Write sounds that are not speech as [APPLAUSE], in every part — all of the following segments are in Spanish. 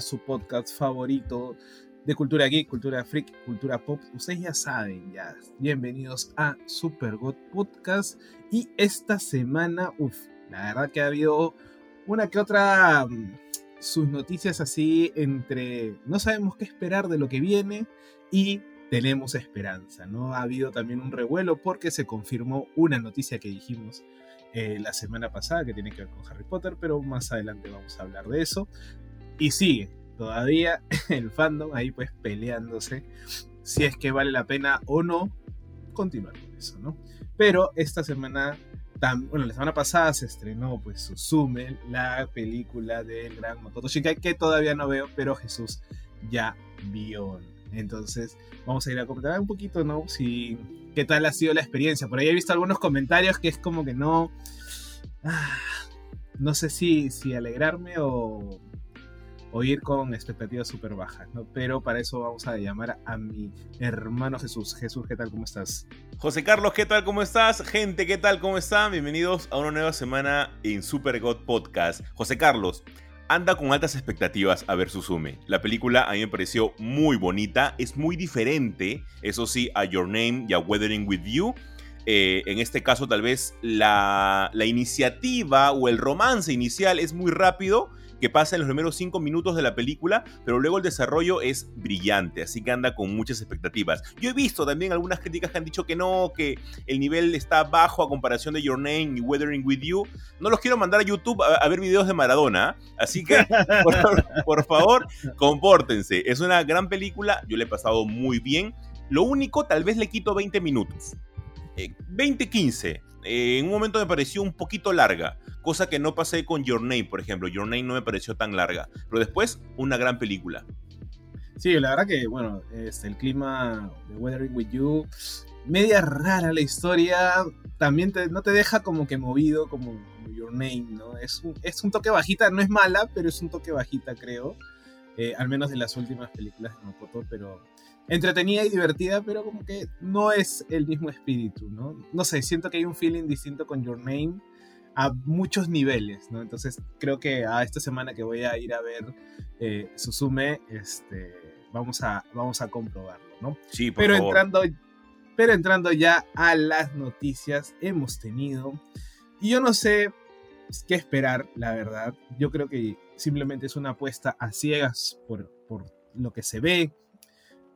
Su podcast favorito de cultura geek, cultura freak, cultura pop. Ustedes ya saben, ya. Bienvenidos a Super God Podcast. Y esta semana, uff, la verdad que ha habido una que otra mm, sus noticias así entre no sabemos qué esperar de lo que viene y tenemos esperanza, ¿no? Ha habido también un revuelo porque se confirmó una noticia que dijimos eh, la semana pasada que tiene que ver con Harry Potter, pero más adelante vamos a hablar de eso. Y sigue todavía [LAUGHS] el fandom ahí pues peleándose si es que vale la pena o no continuar con eso, ¿no? Pero esta semana, bueno, la semana pasada se estrenó pues Susume, la película del gran Makoto Shinkai que todavía no veo, pero Jesús ya vio. Entonces, vamos a ir a comentar un poquito, ¿no? Si qué tal ha sido la experiencia. Por ahí he visto algunos comentarios que es como que no. Ah, no sé si, si alegrarme o, o ir con expectativas súper bajas, ¿no? Pero para eso vamos a llamar a mi hermano Jesús. Jesús, ¿qué tal? ¿Cómo estás? José Carlos, ¿qué tal? ¿Cómo estás? Gente, ¿qué tal? ¿Cómo están? Bienvenidos a una nueva semana en Super God Podcast. José Carlos, anda con altas expectativas a ver Suzume. La película a mí me pareció muy bonita, es muy diferente, eso sí, a Your Name y a Weathering With You. Eh, en este caso tal vez la, la iniciativa o el romance inicial es muy rápido que pasa en los primeros cinco minutos de la película, pero luego el desarrollo es brillante, así que anda con muchas expectativas. Yo he visto también algunas críticas que han dicho que no, que el nivel está bajo a comparación de Your Name y Weathering With You. No los quiero mandar a YouTube a, ver videos de Maradona, así que [LAUGHS] por, favor, compórtense. Es una gran película, yo le he pasado muy bien. Lo único, tal vez le quito 20 minutos. 20-15. Eh, en un momento me pareció un poquito larga, cosa que no pasé con Your Name, por ejemplo. Your Name no me pareció tan larga, pero después una gran película. Sí, la verdad que, bueno, este, el clima de Weathering With You, media rara la historia, también no te deja como que movido como, Your Name, ¿no? Es un, es un toque bajita, no es mala, pero es un toque bajita, creo. Eh, al menos de las últimas películas de Makoto, pero entretenida y divertida, pero como que no es el mismo espíritu, ¿no? No sé, siento que hay un feeling distinto con Your Name a muchos niveles, ¿no? Entonces creo que a esta semana que voy a ir a ver eh, Susume, este, vamos, a, vamos a comprobarlo, ¿no? Sí, por pero favor. entrando, pero entrando ya a las noticias, hemos tenido, y yo no sé qué esperar, la verdad. Yo creo que simplemente es una apuesta a ciegas por, por lo que se ve,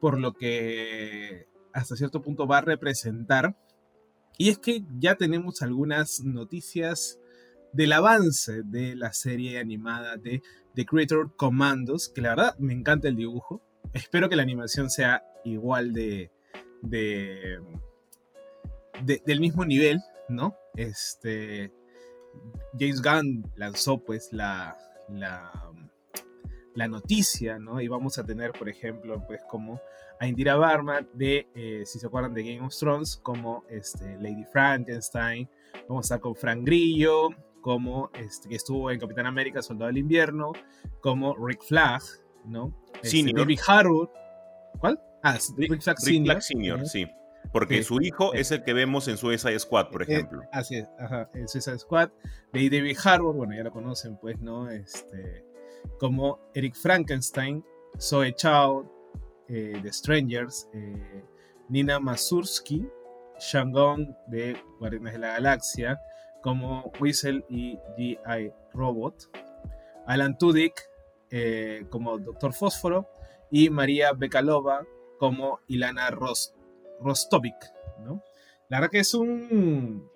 por lo que hasta cierto punto va a representar. Y es que ya tenemos algunas noticias del avance de la serie animada de The Creator Commandos, que la verdad me encanta el dibujo. Espero que la animación sea igual de, de, del mismo nivel, ¿no? Este, James Gunn lanzó pues la, la, la noticia, ¿no? Y vamos a tener, por ejemplo, pues como a Indira Varma de, eh, si se acuerdan de Game of Thrones, como este, Lady Frankenstein, vamos a estar con Frank Grillo, como este, que estuvo en Capitán América, Soldado del Invierno, como Rick Flag, ¿no? Este, David Harwood. ¿Cuál? Ah, Rick, Flag Senior. Flag Senior, sí. Porque su hijo es el que vemos en Suicide Squad, por ejemplo. Eh, así es, ajá, en Suicide Squad. De David Harbour, bueno, ya lo conocen, pues, ¿no? Este, como Eric Frankenstein, Zoe Chow, eh, de Strangers, eh, Nina Mazursky, Shangon de Guardianes de la Galaxia, como Whistle y G.I. Robot, Alan Tudyk eh, como Doctor Fósforo y María Bekalova como Ilana Rost Rostovic, ¿no? La verdad que es un,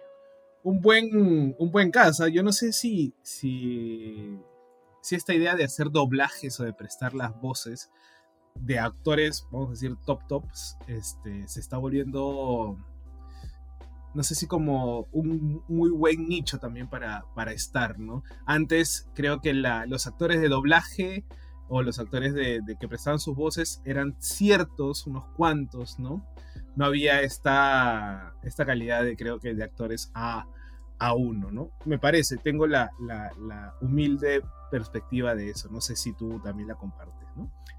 un buen, un buen caso. Yo no sé si, si, si esta idea de hacer doblajes o de prestar las voces de actores, vamos a decir, top tops, este, se está volviendo, no sé si como un muy buen nicho también para, para estar, ¿no? Antes creo que los actores de doblaje o los actores de, que prestaban sus voces eran ciertos, unos cuantos, ¿no? No había esta, esta calidad de, creo que, de actores a, a uno, ¿no? Me parece, tengo la, la humilde perspectiva de eso. No sé si tú también la compartes,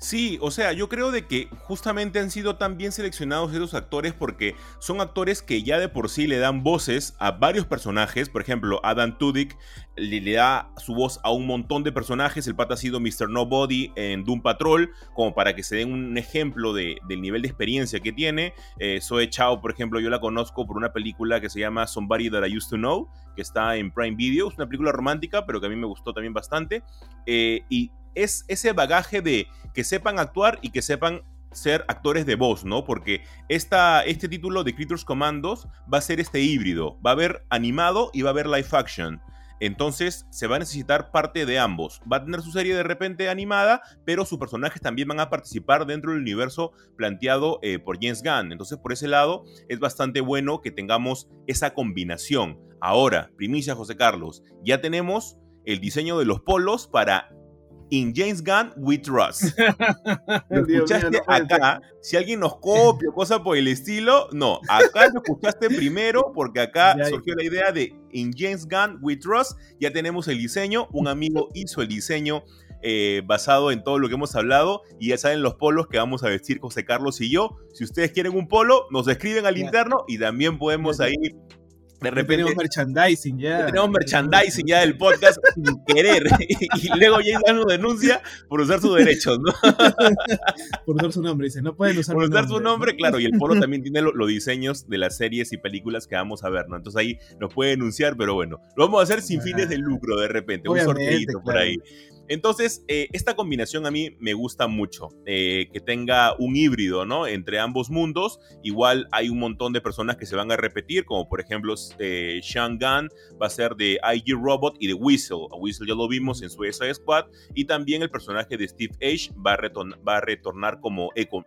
Sí, o sea, yo creo de que justamente han sido tan bien seleccionados esos actores porque son actores que ya de por sí le dan voces a varios personajes. Por ejemplo, Adam Tudyk le, da su voz a un montón de personajes. El pata ha sido Mr. Nobody en Doom Patrol, como para que se den un ejemplo de, del nivel de experiencia que tiene. Eh, Zoe Chao, por ejemplo, yo la conozco por una película que se llama Somebody That I Used to Know, que está en Prime Video. Es una película romántica, pero que a mí me gustó también bastante. Eh, y es ese bagaje de que sepan actuar y que sepan ser actores de voz, ¿no? Porque esta, este título de Creatures Commandos va a ser este híbrido. Va a haber animado y va a haber live action. Entonces se va a necesitar parte de ambos. Va a tener su serie de repente animada, pero sus personajes también van a participar dentro del universo planteado eh, por James Gunn. Entonces por ese lado es bastante bueno que tengamos esa combinación. Ahora, primicia José Carlos, ya tenemos el diseño de los polos para In James Gunn We Trust. [LAUGHS] Lo escuchaste acá. Si alguien nos copia o cosa por el estilo, no. Acá lo escuchaste primero porque acá surgió la idea de In James Gunn We Trust. Ya tenemos el diseño. Un amigo hizo el diseño eh, basado en todo lo que hemos hablado y ya saben los polos que vamos a vestir José Carlos y yo. Si ustedes quieren un polo, nos escriben al interno y también podemos ahí de repente. Tenemos merchandising ya. Tenemos merchandising ya del podcast [LAUGHS] sin querer. [LAUGHS] y luego James nos denuncia por usar sus derechos, ¿no? [LAUGHS] por usar su nombre, dice, no pueden usar Por usar su nombre, claro. Y el polo también tiene los diseños de las series y películas que vamos a ver, ¿no? Entonces ahí nos puede denunciar, pero bueno, lo vamos a hacer sin fines de lucro de repente. un sorteito por ahí. Entonces, eh, esta combinación a mí me gusta mucho, eh, que tenga un híbrido, ¿no? Entre ambos mundos. Igual hay un montón de personas que se van a repetir, como por ejemplo eh, Sean Gunn va a ser de IG Robot y de Whistle. A Whistle ya lo vimos en Suicide Squad. Y también el personaje de Steve Age va a, retornar como Econ,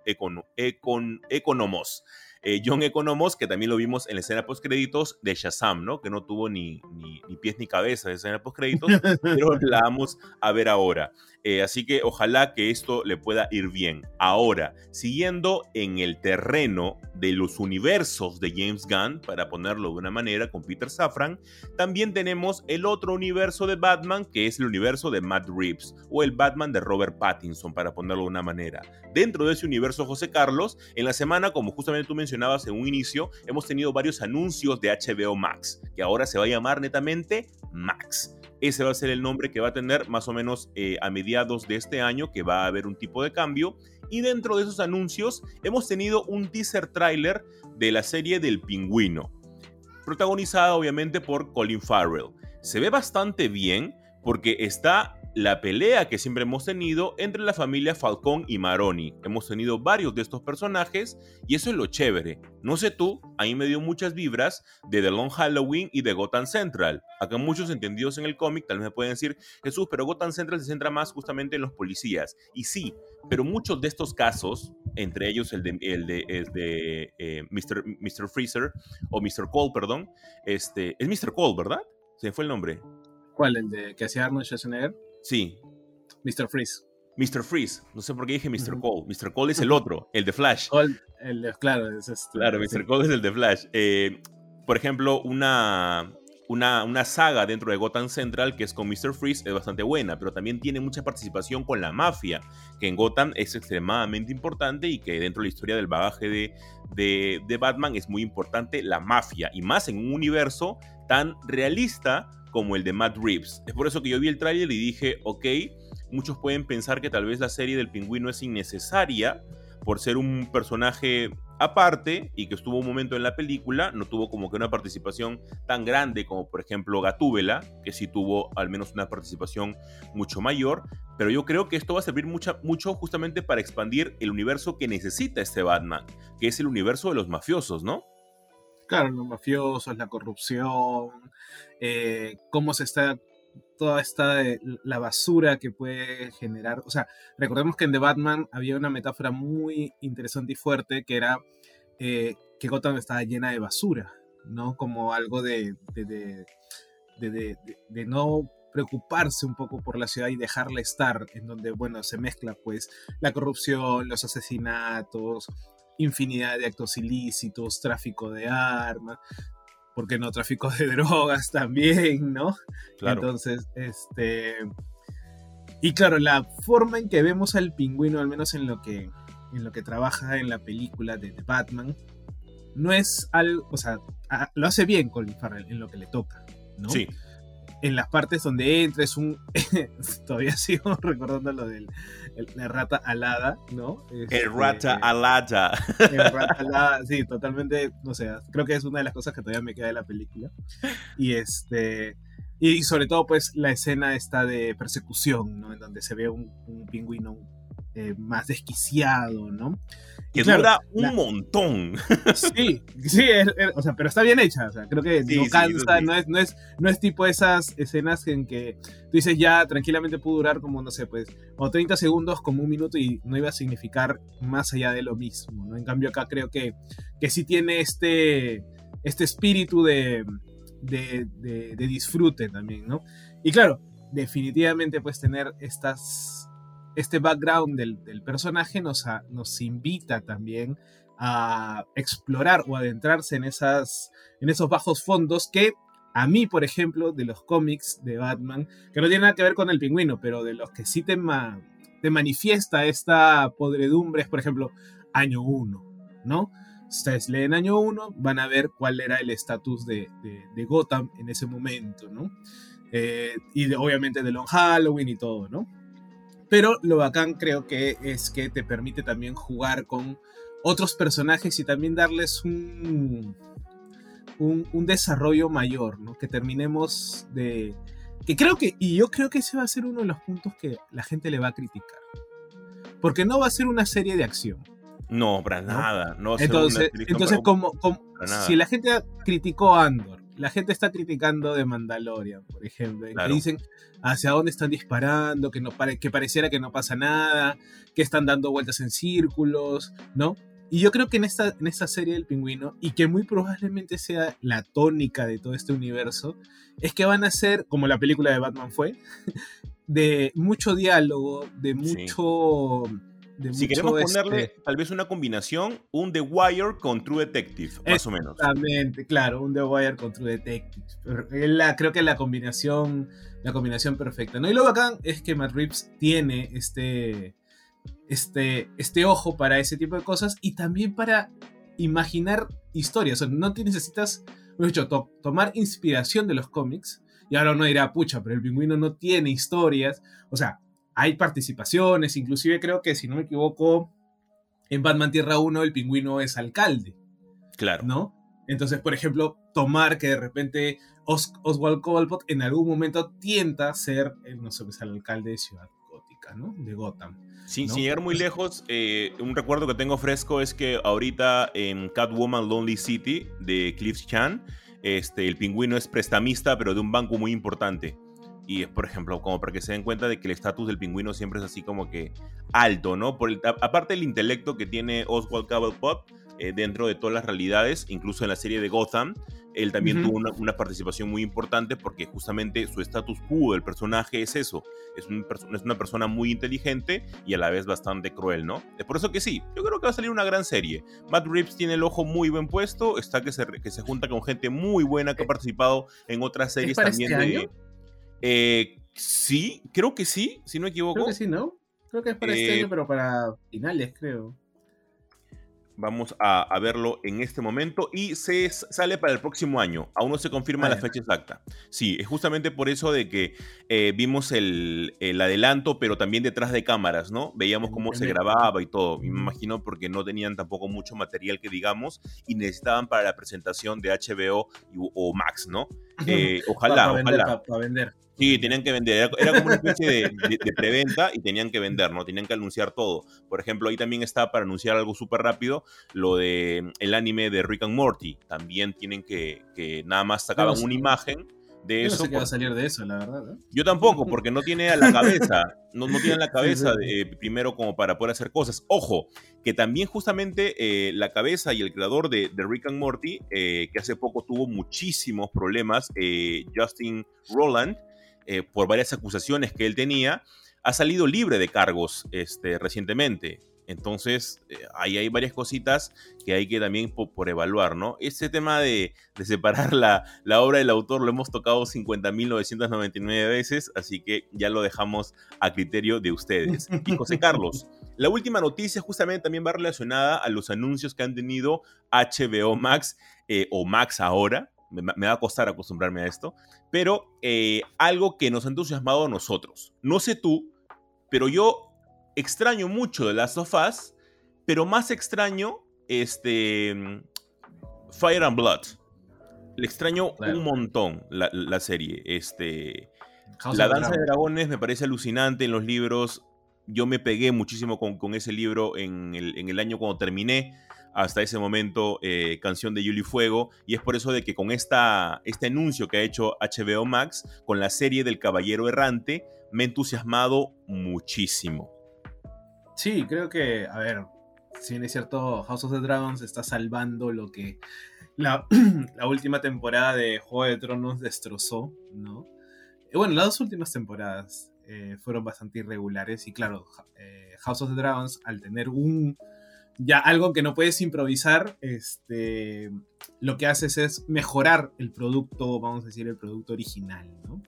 Economos. Eh, John Economos, que también lo vimos en la escena post créditos de Shazam, ¿no? Que no tuvo ni, ni, ni pies ni cabeza de escena post créditos, [LAUGHS] pero la vamos a ver ahora. Eh, así que ojalá que esto le pueda ir bien. Ahora, siguiendo en el terreno de los universos de James Gunn, para ponerlo de una manera con Peter Safran, también tenemos el otro universo de Batman, que es el universo de Matt Reeves, o el Batman de Robert Pattinson, para ponerlo de una manera. Dentro de ese universo, José Carlos, en la semana, como justamente tú mencionabas en un inicio, hemos tenido varios anuncios de HBO Max, que ahora se va a llamar netamente Max. Ese va a ser el nombre que va a tener más o menos eh, a mediados de este año, que va a haber un tipo de cambio. Y dentro de esos anuncios hemos tenido un teaser trailer de la serie del pingüino, protagonizada obviamente por Colin Farrell. Se ve bastante bien porque está la pelea que siempre hemos tenido entre la familia Falcón y Maroni. Hemos tenido varios de estos personajes y eso es lo chévere. No sé tú, a mí me dio muchas vibras de The Long Halloween y de Gotham Central. Acá muchos entendidos en el cómic tal vez me pueden decir, Jesús, pero Gotham Central se centra más justamente en los policías. Y sí, pero muchos de estos casos, entre ellos el de, eh, Mr., Mr. Freezer, o Mr. Cole, perdón, este, es Mr. Cole, ¿verdad? Se fue el nombre. ¿Cuál? ¿El de que hacía Arnold Schwarzenegger? Sí. Mr. Freeze. Mr. Freeze. No sé por qué dije Mr. Cole. Mr. Cole es el [LAUGHS] otro, el de Flash. el claro, es este, Claro, Mr. Cole es el de Flash. Eh, por ejemplo, una, una, una, saga dentro de Gotham Central que es con Mr. Freeze es bastante buena, pero también tiene mucha participación con la mafia, que en Gotham es extremadamente importante y que dentro de la historia del bagaje de, de, de Batman es muy importante la mafia, y más en un universo tan realista como el de Matt Reeves. Es por eso que yo vi el tráiler y dije, ok, muchos pueden pensar que tal vez la serie del pingüino es innecesaria por ser un personaje aparte y que estuvo un momento en la película, no tuvo como que una participación tan grande como por ejemplo Gatúbela, que sí tuvo al menos una participación mucho mayor, pero yo creo que esto va a servir mucho justamente para expandir el universo que necesita este Batman, que es el universo de los mafiosos, ¿no? Claro, los mafiosos, la corrupción, eh, cómo se está toda esta la basura que puede generar. O sea, recordemos que en The Batman había una metáfora muy interesante y fuerte que era eh, que Gotham estaba llena de basura, ¿no? Como algo de, de, de, de no preocuparse un poco por la ciudad y dejarla estar, en donde, bueno, se mezcla pues la corrupción, los asesinatos, infinidad de actos ilícitos, tráfico de armas, ¿por qué no tráfico de [LAUGHS] drogas también, no? Claro. Entonces, este... Y claro, la forma en que vemos al pingüino, al menos en lo que, en lo que trabaja en la película de, de Batman, no es algo, o sea, a- lo hace bien Colin Farrell en lo que le toca, ¿no? Sí, En las partes donde entra es un... [LAUGHS] Todavía sigo [LAUGHS] recordando lo de la rata alada, ¿no? Este, el rata alada. el rata alada, sí, totalmente, no sé, creo que es una de las cosas que todavía me queda de la película. Y este... Y sobre todo, pues, la escena está de persecución, ¿no? En donde se ve un, un pingüino eh, más desquiciado, ¿no? Que claro, dura un la- montón. Sí, sí, es- es- o sea, pero está bien hecha, o sea, creo que Sí, no cansa, sí. no, es, no, es, no es tipo esas escenas en que tú dices ya tranquilamente pudo durar como, no sé, pues, o 30 segundos como un minuto y no iba a significar más allá de lo mismo, ¿no? En cambio acá creo que, que sí tiene este, este espíritu de, de, de- de disfrute también, ¿no? Y claro, definitivamente pues tener estas, este background del, del personaje nos, a- nos invita también a explorar o adentrarse en, esas, en esos bajos fondos que a mí, por ejemplo, de los cómics de Batman, que no tiene nada que ver con el pingüino, pero de los que sí te, ma- te manifiesta esta podredumbre es, por ejemplo, año 1, ¿no? Ustedes leen año 1, van a ver cuál era el estatus de, de- de Gotham en ese momento, ¿no? Eh, y de- obviamente de Long Halloween y todo, ¿no? Pero lo bacán creo que es que te permite también jugar con otros personajes y también darles un, un, un desarrollo mayor, ¿no? Que terminemos de... Que creo que, y yo creo que ese va a ser uno de los puntos que la gente le va a criticar. Porque no va a ser una serie de acción. No, para ¿No? nada. No a Entonces, entonces para- como, como- para nada. si la gente criticó Andor, la gente está criticando de Mandalorian, por ejemplo, en Claro. que dicen hacia dónde están disparando, que, no pare- que pareciera que no pasa nada, que están dando vueltas en círculos, ¿no? Y yo creo que en esta, en esta serie del pingüino, y que muy probablemente sea la tónica de todo este universo, es que van a ser, como la película de Batman fue, [LAUGHS] de mucho diálogo, de Sí. De Si queremos este, ponerle tal vez una combinación, un The Wire con True Detective, más o menos. Exactamente, claro, un The Wire con True Detective. La, creo que la combinación, la combinación perfecta. ¿no? Y lo bacán es que Matt Reeves tiene este, este, este ojo para ese tipo de cosas y también para imaginar historias. O sea, no te necesitas, mejor dicho, to- tomar inspiración de los cómics. Y ahora uno dirá, pucha, pero el pingüino no tiene historias. O sea, hay participaciones, inclusive creo que, si no me equivoco, en Batman Tierra 1 el pingüino es alcalde. Claro. ¿no? Entonces, por ejemplo, tomar que de repente Os- Oswald Cobblepot en algún momento tienta ser, eh, no sé, pues, el alcalde de Ciudad Gótica, ¿no? De Gotham. Sin, ¿no? sin llegar muy lejos, eh, un recuerdo que tengo fresco es que ahorita en Catwoman Lonely City de Cliff Chan, este, el pingüino es prestamista, pero de un banco muy importante. Y es, por ejemplo, como para que se den cuenta de que el estatus del pingüino siempre es así como que alto, ¿no? Por el- aparte del intelecto que tiene Oswald Cobblepot eh, dentro de todas las realidades, incluso en la serie de Gotham, él también tuvo una, una participación muy importante porque justamente su status quo del personaje es eso. Es, un es una persona muy inteligente y a la vez bastante cruel, ¿no? Es por eso que sí, yo creo que va a salir una gran serie. Matt Reeves tiene el ojo muy buen puesto, está que se, que se junta con gente muy buena que ha participado en otras series también este de... año? Eh, sí, creo que sí, si no me equivoco. Creo que sí, ¿no? Creo que es para este Eh, año, pero para finales, creo. Vamos a, a verlo en este momento y se sale para el próximo año. Aún no se confirma Ah, la fecha exacta. Sí, es justamente por eso de que eh, vimos el, el adelanto, pero también detrás de cámaras, ¿no? Veíamos cómo se grababa y todo. Me imagino porque no tenían tampoco mucho material que digamos y necesitaban para la presentación de HBO y- o Max, ¿no? Eh, ojalá, para vender, ojalá. para vender. Sí, tenían que vender. Era, como una especie de, de- de preventa y tenían que vender, ¿no? Tenían que anunciar todo. Por ejemplo, ahí también está para anunciar algo súper rápido, lo de el anime de Rick and Morty. También tienen que, que nada más sacaban sé. una imagen de Yo no eso. sé qué va a salir de eso, la verdad. ¿eh? Yo tampoco, porque no tiene a la [LAUGHS] cabeza, no, no tiene la cabeza de- primero como para poder hacer cosas. Ojo, que también justamente eh, la cabeza y el creador de, de Rick and Morty, eh, que hace poco tuvo muchísimos problemas, eh, Justin Roland, eh, por varias acusaciones que él tenía, ha salido libre de cargos este, recientemente. Entonces, eh, ahí hay varias cositas que hay que también por, evaluar, ¿no? Este tema de, separar la, la, obra del autor lo hemos tocado 50.999 veces, así que ya lo dejamos a criterio de ustedes. Y José [LAUGHS] Carlos, la última noticia justamente también va relacionada a los anuncios que han tenido HBO Max eh, o Max ahora. Me, va a costar acostumbrarme a esto, pero eh, algo que nos ha entusiasmado a nosotros. No sé tú, pero yo extraño mucho de Last of Us, pero más extraño este Fire and Blood. Le extraño un montón la, serie. Este, la danza de dragones me parece alucinante en los libros. Yo me pegué muchísimo con, ese libro en el, año cuando terminé. Hasta ese momento, eh, Canción de Yuli Fuego. Y es por eso de que con esta, este anuncio que ha hecho HBO Max, con la serie del Caballero Errante, me he entusiasmado muchísimo. Sí, creo que, a ver, si bien es cierto, House of the Dragons está salvando lo que [CLEARS THROAT] la, última temporada de Juego de Tronos destrozó, ¿no? Eh, bueno, las dos últimas temporadas eh, fueron bastante irregulares y claro, eh, House of the Dragons al tener un ya algo que no puedes improvisar, este, lo que haces es mejorar el producto, vamos a decir, el producto original, ¿no?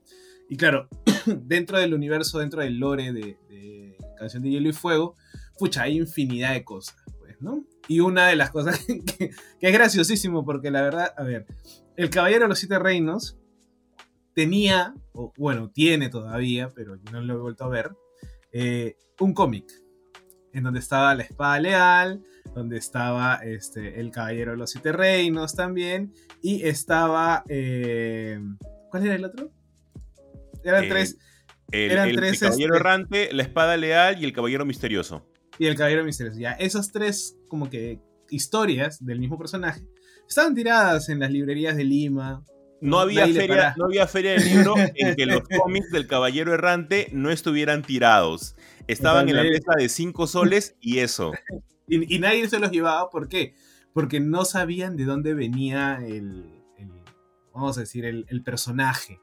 Y claro, [CLEARS THROAT] dentro del universo, dentro del lore de, Canción de Hielo y Fuego, pucha, hay infinidad de cosas, pues, ¿no? Y una de las cosas [LAUGHS] que, es graciosísimo, porque la verdad, a ver, el Caballero de los Siete Reinos tenía, o bueno, tiene todavía, pero no lo he vuelto a ver, eh, un cómic en donde estaba la espada leal, donde estaba este, el Caballero de los Siete Reinos también, y estaba... Eh, ¿Cuál era el otro? Eran eh, tres. El, caballero este, errante, la espada leal y el caballero misterioso. Y el caballero misterioso. Ya, esas tres como que historias del mismo personaje estaban tiradas en las librerías de Lima. No había, feria, no había feria de libro [LAUGHS] en que los cómics del caballero errante no estuvieran tirados. Estaban en la mesa de cinco soles y eso. [LAUGHS] y, nadie se los llevaba, ¿por qué? Porque no sabían de dónde venía el, vamos a decir, el personaje.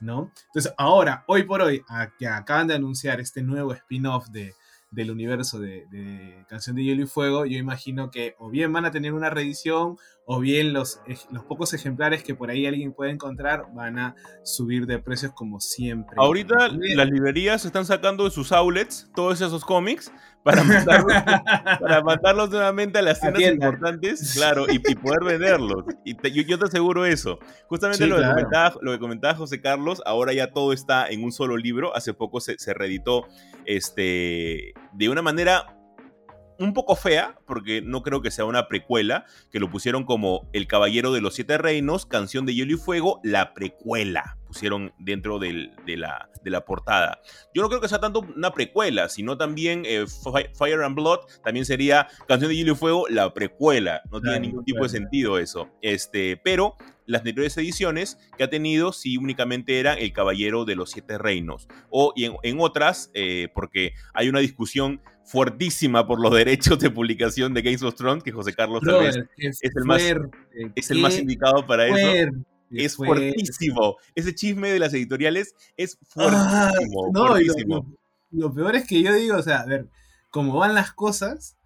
¿No? Entonces, ahora, hoy por hoy, que acaban de anunciar este nuevo spin-off de, del universo de, Canción de Hielo y Fuego, yo imagino que o bien van a tener una reedición o bien los, los pocos ejemplares que por ahí alguien puede encontrar van a subir de precios como siempre. Ahorita las librerías están sacando de sus outlets todos esos cómics para mandarlos, [LAUGHS] para mandarlos nuevamente a las tiendas importantes, claro, y, poder venderlos. Y yo, te aseguro eso. Justamente lo, que comentaba, lo, que comentaba, José Carlos, ahora ya todo está en un solo libro. Hace poco se, se reeditó este, de una manera un poco fea, porque no creo que sea una precuela, que lo pusieron como El Caballero de los Siete Reinos, Canción de Hielo y Fuego, la precuela, pusieron dentro de, la, de la portada. Yo no creo que sea tanto una precuela, sino también eh, Fire and Blood, también sería Canción de Hielo y Fuego, la precuela. No tiene ningún tipo de sentido eso. Este, pero las anteriores ediciones que ha tenido sí únicamente eran El Caballero de los Siete Reinos. O y en, otras, eh, porque hay una discusión fuertísima por los [LAUGHS] derechos de publicación de Games of Thrones, que José Carlos es, el más, es el más indicado para eso. Es fuertísimo. Ese chisme de las editoriales es ah, fuertísimo. Lo, peor es que yo digo, o sea, a ver, cómo van las cosas,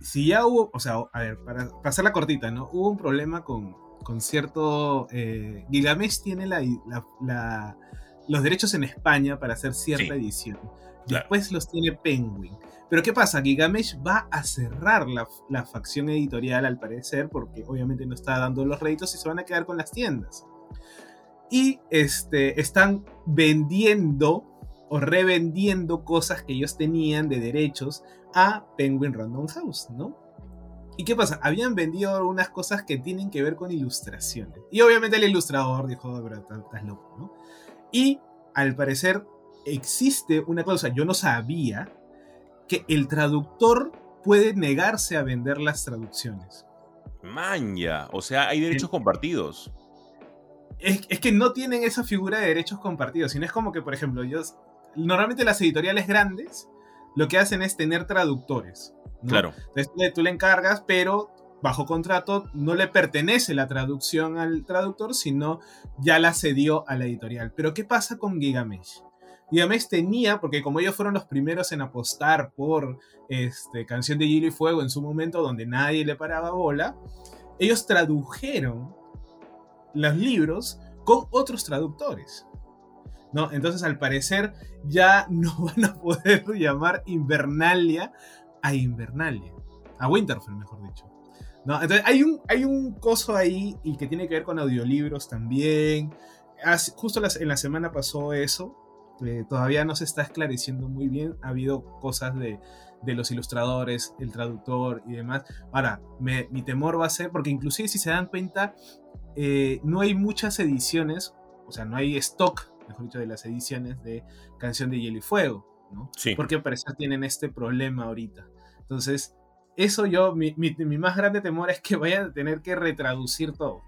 si ya hubo, o sea, a ver, para, para la cortita, ¿no? Hubo un problema con, con cierto... Eh, Gigamesh tiene la, los derechos en España para hacer cierta edición. Después los tiene Penguin. Pero ¿qué pasa? Gigamesh va a cerrar la, facción editorial al parecer, porque obviamente no está dando los réditos y se van a quedar con las tiendas. Y este, están vendiendo o revendiendo cosas que ellos tenían de derechos a Penguin Random House, ¿no? ¿Y qué pasa? Habían vendido algunas cosas que tienen que ver con ilustraciones. Y obviamente el ilustrador dijo, pero estás loco, ¿no? Y al parecer existe una cosa, yo no sabía, que el traductor puede negarse a vender las traducciones. Manja, o sea, hay derechos compartidos. Es, es, que no tienen esa figura de derechos compartidos, sino es como que, por ejemplo, yo, normalmente las editoriales grandes lo que hacen es tener traductores. Claro. Entonces tú le encargas, pero bajo contrato, no le pertenece la traducción al traductor, sino ya la cedió a la editorial. Pero ¿qué pasa con Gigamesh? Gigamesh tenía, porque como ellos fueron los primeros en apostar por este, Canción de Hielo y Fuego en su momento, donde nadie le paraba bola, ellos tradujeron los libros con otros traductores. ¿no? Entonces, al parecer, ya no [LAUGHS] van a poder llamar Invernalia a Invernalia. A Winterfell, mejor dicho. ¿no? Entonces, hay un, hay un coso ahí y que tiene que ver con audiolibros también. justo en la semana pasó eso. Eh, todavía no se está esclareciendo muy bien. Ha habido cosas de, de los ilustradores, el traductor y demás. Ahora, mi temor va a ser, porque inclusive si se dan cuenta, eh, no hay muchas ediciones, o sea, no hay stock, mejor dicho, de las ediciones de Canción de Hielo y Fuego, ¿no? Sí. Porque parece que tienen este problema ahorita. Entonces, eso yo, mi, mi, mi, más grande temor es que vayan a tener que retraducir todo.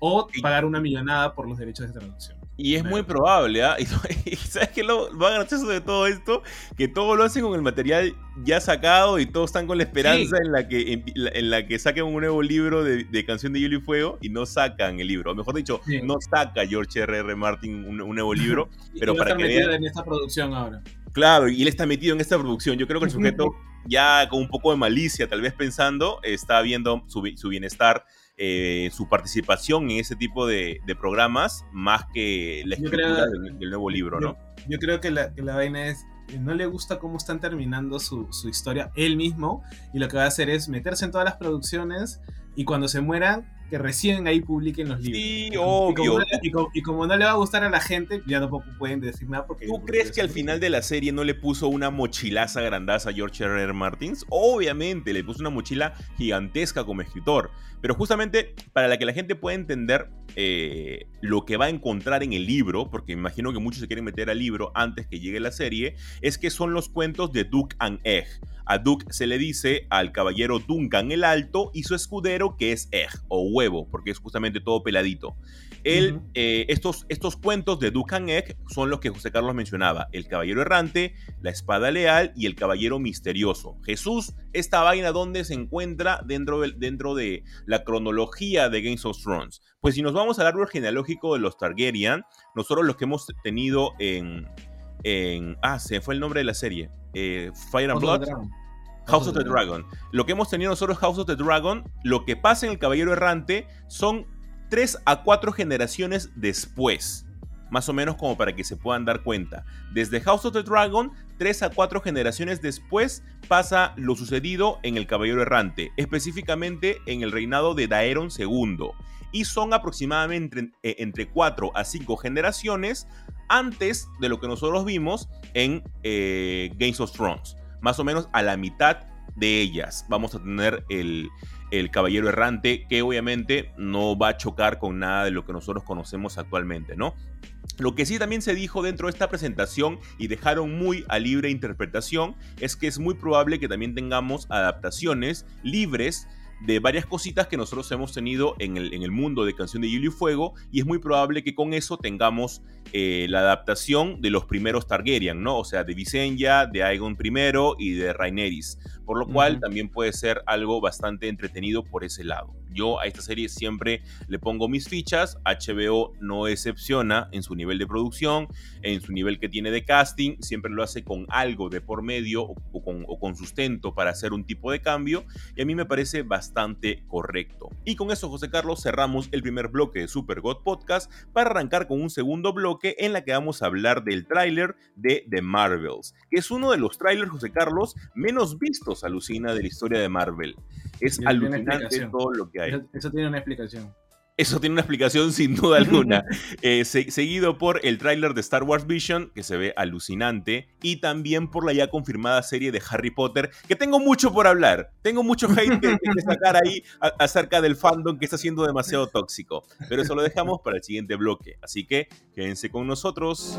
O pagar una millonada por los derechos de traducción. Y es muy probable, ¿ah? [LAUGHS] Y, sabes que lo más gracioso de todo esto, que todo lo hacen con el material ya sacado y todos están con la esperanza en, la que, en, la que saquen un nuevo libro de, Canción de Hielo y Fuego y no sacan el libro. O mejor dicho, no saca George R.R. R. Martin un, nuevo [LAUGHS] libro, pero para que vean... en esta producción ahora. Claro, y él está metido en esta producción. Yo creo que el [LAUGHS] sujeto, ya con un poco de malicia, tal vez pensando, está viendo su, su bienestar eh, su participación en ese tipo de, programas más que la escritura del, nuevo libro, ¿no? Yo, creo que la, que la, vaina es, no le gusta cómo están terminando su, su, historia él mismo y lo que va a hacer es meterse en todas las producciones y cuando se mueran que recién ahí publiquen los libros. Sí, obvio. Y como, no le va a gustar a la gente, ya tampoco pueden decir nada porque... ¿Tú crees que al final de la serie no le puso una mochilaza grandaza a George R. R. Martins? Obviamente, le puso una mochila gigantesca como escritor. Pero justamente para la que la gente pueda entender eh, lo que va a encontrar en el libro, porque me imagino que muchos se quieren meter al libro antes que llegue la serie, es que son los cuentos de Duke and Egg. A Duke se le dice al caballero Duncan el Alto y su escudero que es Egg o huevo, porque es justamente todo peladito. Él, eh, estos, estos cuentos de Duke and Egg son los que José Carlos mencionaba: El caballero errante, la espada leal y el caballero misterioso. Jesús, esta vaina donde se encuentra dentro de, dentro de la cronología de Games of Thrones. Pues si nos vamos al árbol genealógico de los Targaryen, nosotros los que hemos tenido en, en ah, se fue el nombre de la serie. Eh, Fire and Blood. House of the Dragon. Lo que hemos tenido nosotros House of the Dragon, lo que pasa en el Caballero Errante son 3 a 4 generaciones después. Más o menos como para que se puedan dar cuenta. Desde House of the Dragon, 3 a 4 generaciones después pasa lo sucedido en el Caballero Errante, específicamente en el reinado de Daeron II. Y son aproximadamente entre, 4 a 5 generaciones antes de lo que nosotros vimos en eh, Games of Thrones más o menos a la mitad de ellas vamos a tener el, caballero errante que obviamente no va a chocar con nada de lo que nosotros conocemos actualmente, ¿no? Lo que sí también se dijo dentro de esta presentación y dejaron muy a libre interpretación es que es muy probable que también tengamos adaptaciones libres de varias cositas que nosotros hemos tenido en el, en el mundo de Canción de Hielo y Fuego y es muy probable que con eso tengamos eh, la adaptación de los primeros Targaryen, ¿no? O sea, de Visenya, de Aegon I y de Rhaenyra, por lo cual también puede ser algo bastante entretenido por ese lado. Yo a esta serie siempre le pongo mis fichas. HBO no excepciona en su nivel de producción, en su nivel que tiene de casting. Siempre lo hace con algo de por medio o, con, sustento para hacer un tipo de cambio. Y a mí me parece bastante correcto. Y con eso, José Carlos, cerramos el primer bloque de Super God Podcast para arrancar con un segundo bloque en la que vamos a hablar del tráiler de The Marvels, que es uno de los trailers, José Carlos, menos vistos, alucina, de la historia de Marvel. Es alucinante todo lo que hay. Eso, tiene una explicación. Eso tiene una explicación sin duda [LAUGHS] alguna. Eh, seguido por el tráiler de Star Wars Vision, que se ve alucinante, y también por la ya confirmada serie de Harry Potter, que tengo mucho por hablar. Tengo mucho hate que, [LAUGHS] sacar ahí acerca del fandom que está siendo demasiado tóxico. Pero eso lo dejamos para el siguiente bloque. Así que quédense con nosotros.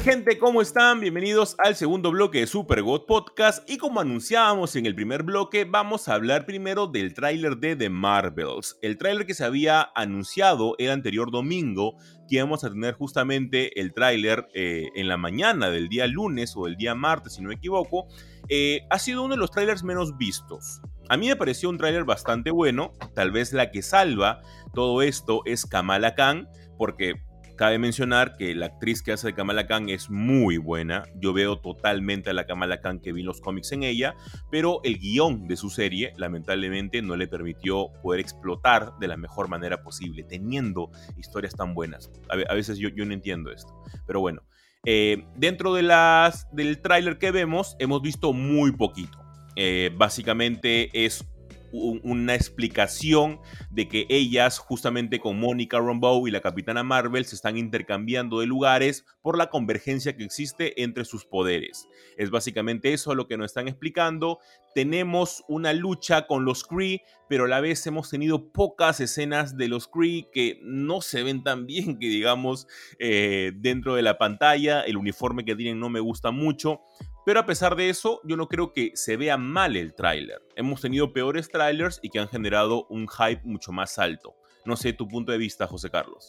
Gente? ¿Cómo están? Bienvenidos al segundo bloque de Super God Podcast y como anunciábamos en el primer bloque vamos a hablar primero del tráiler de The Marvels. El tráiler que se había anunciado el anterior domingo que íbamos a tener justamente el tráiler eh, en la mañana del día lunes o el día martes si no me equivoco, eh, ha sido uno de los trailers menos vistos. A mí me pareció un tráiler bastante bueno, tal vez la que salva todo esto es Kamala Khan porque Cabe mencionar que la actriz que hace de Kamala Khan es muy buena. Yo veo totalmente a la Kamala Khan que vi los cómics en ella, pero el guion de su serie lamentablemente no le permitió poder explotar de la mejor manera posible, teniendo historias tan buenas. A, veces yo, yo no entiendo esto, pero bueno. Eh, dentro de las, del tráiler que vemos, hemos visto muy poquito. Eh, básicamente es una explicación de que ellas, justamente con Mónica Rambeau y la Capitana Marvel, se están intercambiando de lugares por la convergencia que existe entre sus poderes. Es básicamente eso lo que nos están explicando. Tenemos una lucha con los Kree, pero a la vez hemos tenido pocas escenas de los Kree que no se ven tan bien que digamos eh, dentro de la pantalla. El uniforme que tienen no me gusta mucho. Pero a pesar de eso, yo no creo que se vea mal el tráiler. Hemos tenido peores trailers y que han generado un hype mucho más alto. No sé tu punto de vista, José Carlos.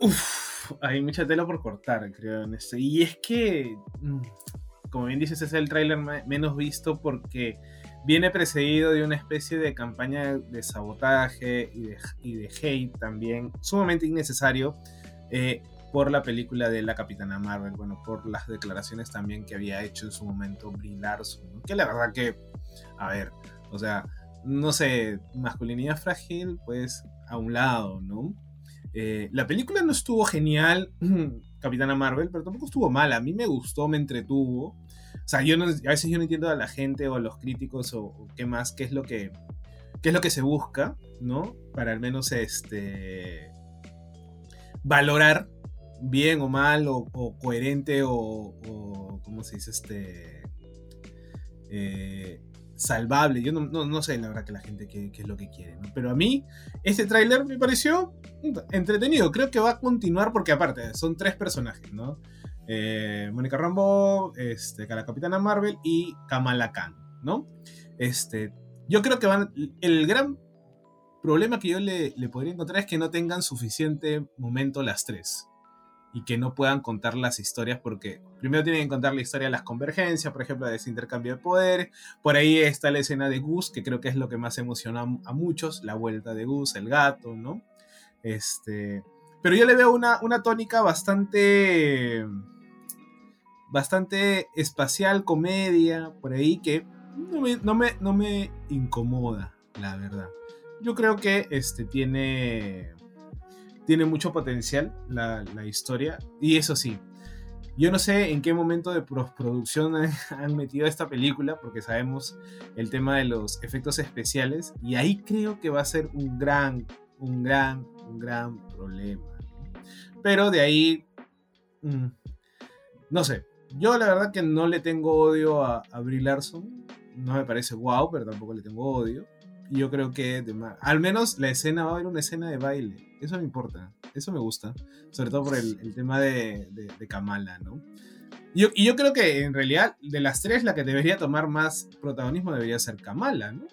Uf, hay mucha tela por cortar, creo, en este. Y es que, mm, como bien dices, es el tráiler menos visto porque viene precedido de una especie de campaña de sabotaje y de, y de hate también sumamente innecesario. Eh, por la película de la Capitana Marvel, bueno, por las declaraciones también que había hecho en su momento Brie Larson, que la verdad que, a ver, o sea, no sé, masculinidad frágil, pues a un lado, ¿no? Eh, la película no estuvo genial, [CLEARS THROAT] Capitana Marvel, pero tampoco estuvo mala. A mí me gustó, me entretuvo. O sea, yo no, a veces yo no entiendo a la gente o a los críticos o, o, qué más, qué es lo que, qué es lo que se busca, ¿no? Para al menos este valorar bien o mal, o, coherente, o, o, ¿cómo se dice? Este. Eh, salvable. Yo no, sé la verdad que la gente qué, es lo que quiere, Pero a mí, este tráiler me pareció entretenido. Creo que va a continuar porque aparte, son tres personajes, ¿no? Eh, Mónica Rambo, este, la Capitana Marvel y Kamala Khan, ¿no? Este, yo creo que van. El gran problema que yo le, le podría encontrar es que no tengan suficiente momento las tres y que no puedan contar las historias porque primero tienen que contar la historia de las convergencias, por ejemplo, de ese intercambio de poder. Por ahí está la escena de Gus, que creo que es lo que más emociona a muchos, la vuelta de Gus, el gato, ¿no? Este, pero yo le veo una, una tónica bastante bastante espacial, comedia, por ahí que no me, no me, no me incomoda, la verdad. Yo creo que este tiene tiene mucho potencial la, historia. Y eso sí, yo no sé en qué momento de postproducción [LAUGHS] han metido esta película, porque sabemos el tema de los efectos especiales, y ahí creo que va a ser un gran, un gran, un gran problema. Pero de ahí, mm, no sé, yo la verdad que no le tengo odio a, a Larson, no me parece guau, pero tampoco le tengo odio yo creo que al menos la escena va a haber una escena de baile. Eso me importa, eso me gusta. Sobre todo por el, tema de, de, Kamala, ¿no? Y yo creo que en realidad de las tres la que debería tomar más protagonismo debería ser Kamala, ¿no?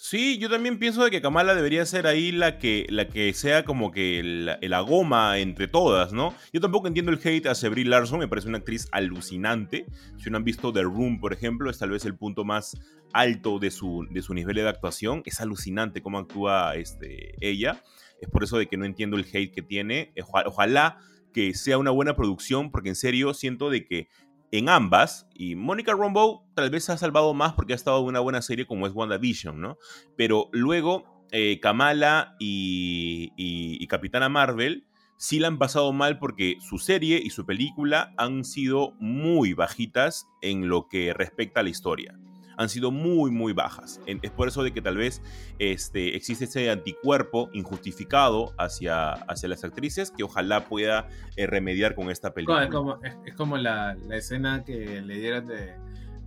Sí, yo también pienso de que Kamala debería ser ahí la que, la que sea como que la, goma entre todas, ¿no? Yo tampoco entiendo el hate a Brie Larson, me parece una actriz alucinante. Si no han visto The Room, por ejemplo, es tal vez el punto más alto de su, de su nivel de actuación. Es alucinante cómo actúa este, ella. Es por eso de que no entiendo el hate que tiene. Ojalá que sea una buena producción, porque en serio siento de que en ambas, y Mónica Rambeau tal vez ha salvado más porque ha estado en una buena serie como es WandaVision, ¿no? Pero luego eh, Kamala y, y, Capitana Marvel sí la han pasado mal porque su serie y su película han sido muy bajitas en lo que respecta a la historia. Han sido muy, muy bajas. Es por eso de que tal vez este, existe ese anticuerpo injustificado hacia, hacia las actrices que ojalá pueda eh, remediar con esta película. Es como, es, como la, la, escena que le dieron de,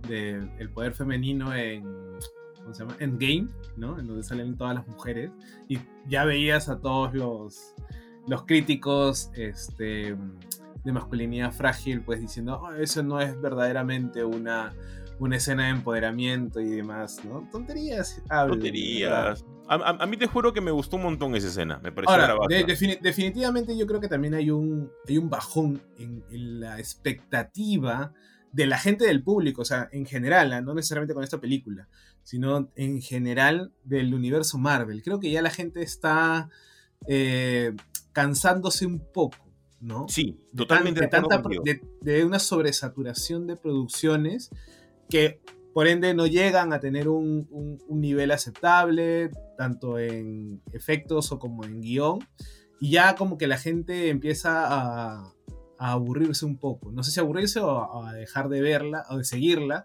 de el poder femenino en ¿cómo se llama? Endgame, ¿no? En donde salen todas las mujeres. Y ya veías a todos los, los críticos este, de masculinidad frágil, pues diciendo, oh, eso no es verdaderamente una, una escena de empoderamiento y demás, ¿no? Tonterías. Tonterías. A, mí te juro que me gustó un montón esa escena. Me pareció Ahora, definitivamente yo creo que también hay un, hay un bajón en, en, la expectativa de la gente del público, o sea, en general, no necesariamente con esta película, sino en general del universo Marvel. Creo que ya la gente está eh, cansándose un poco, ¿no? Sí, totalmente. De, tanta, de, una sobresaturación de producciones que por ende no llegan a tener un, nivel aceptable, tanto en efectos o como en guion. Y ya como que la gente empieza a, aburrirse un poco. No sé si aburrirse o a dejar de verla o de seguirla.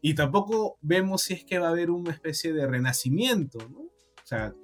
Y tampoco vemos si es que va a haber una especie de renacimiento, ¿no? O sea,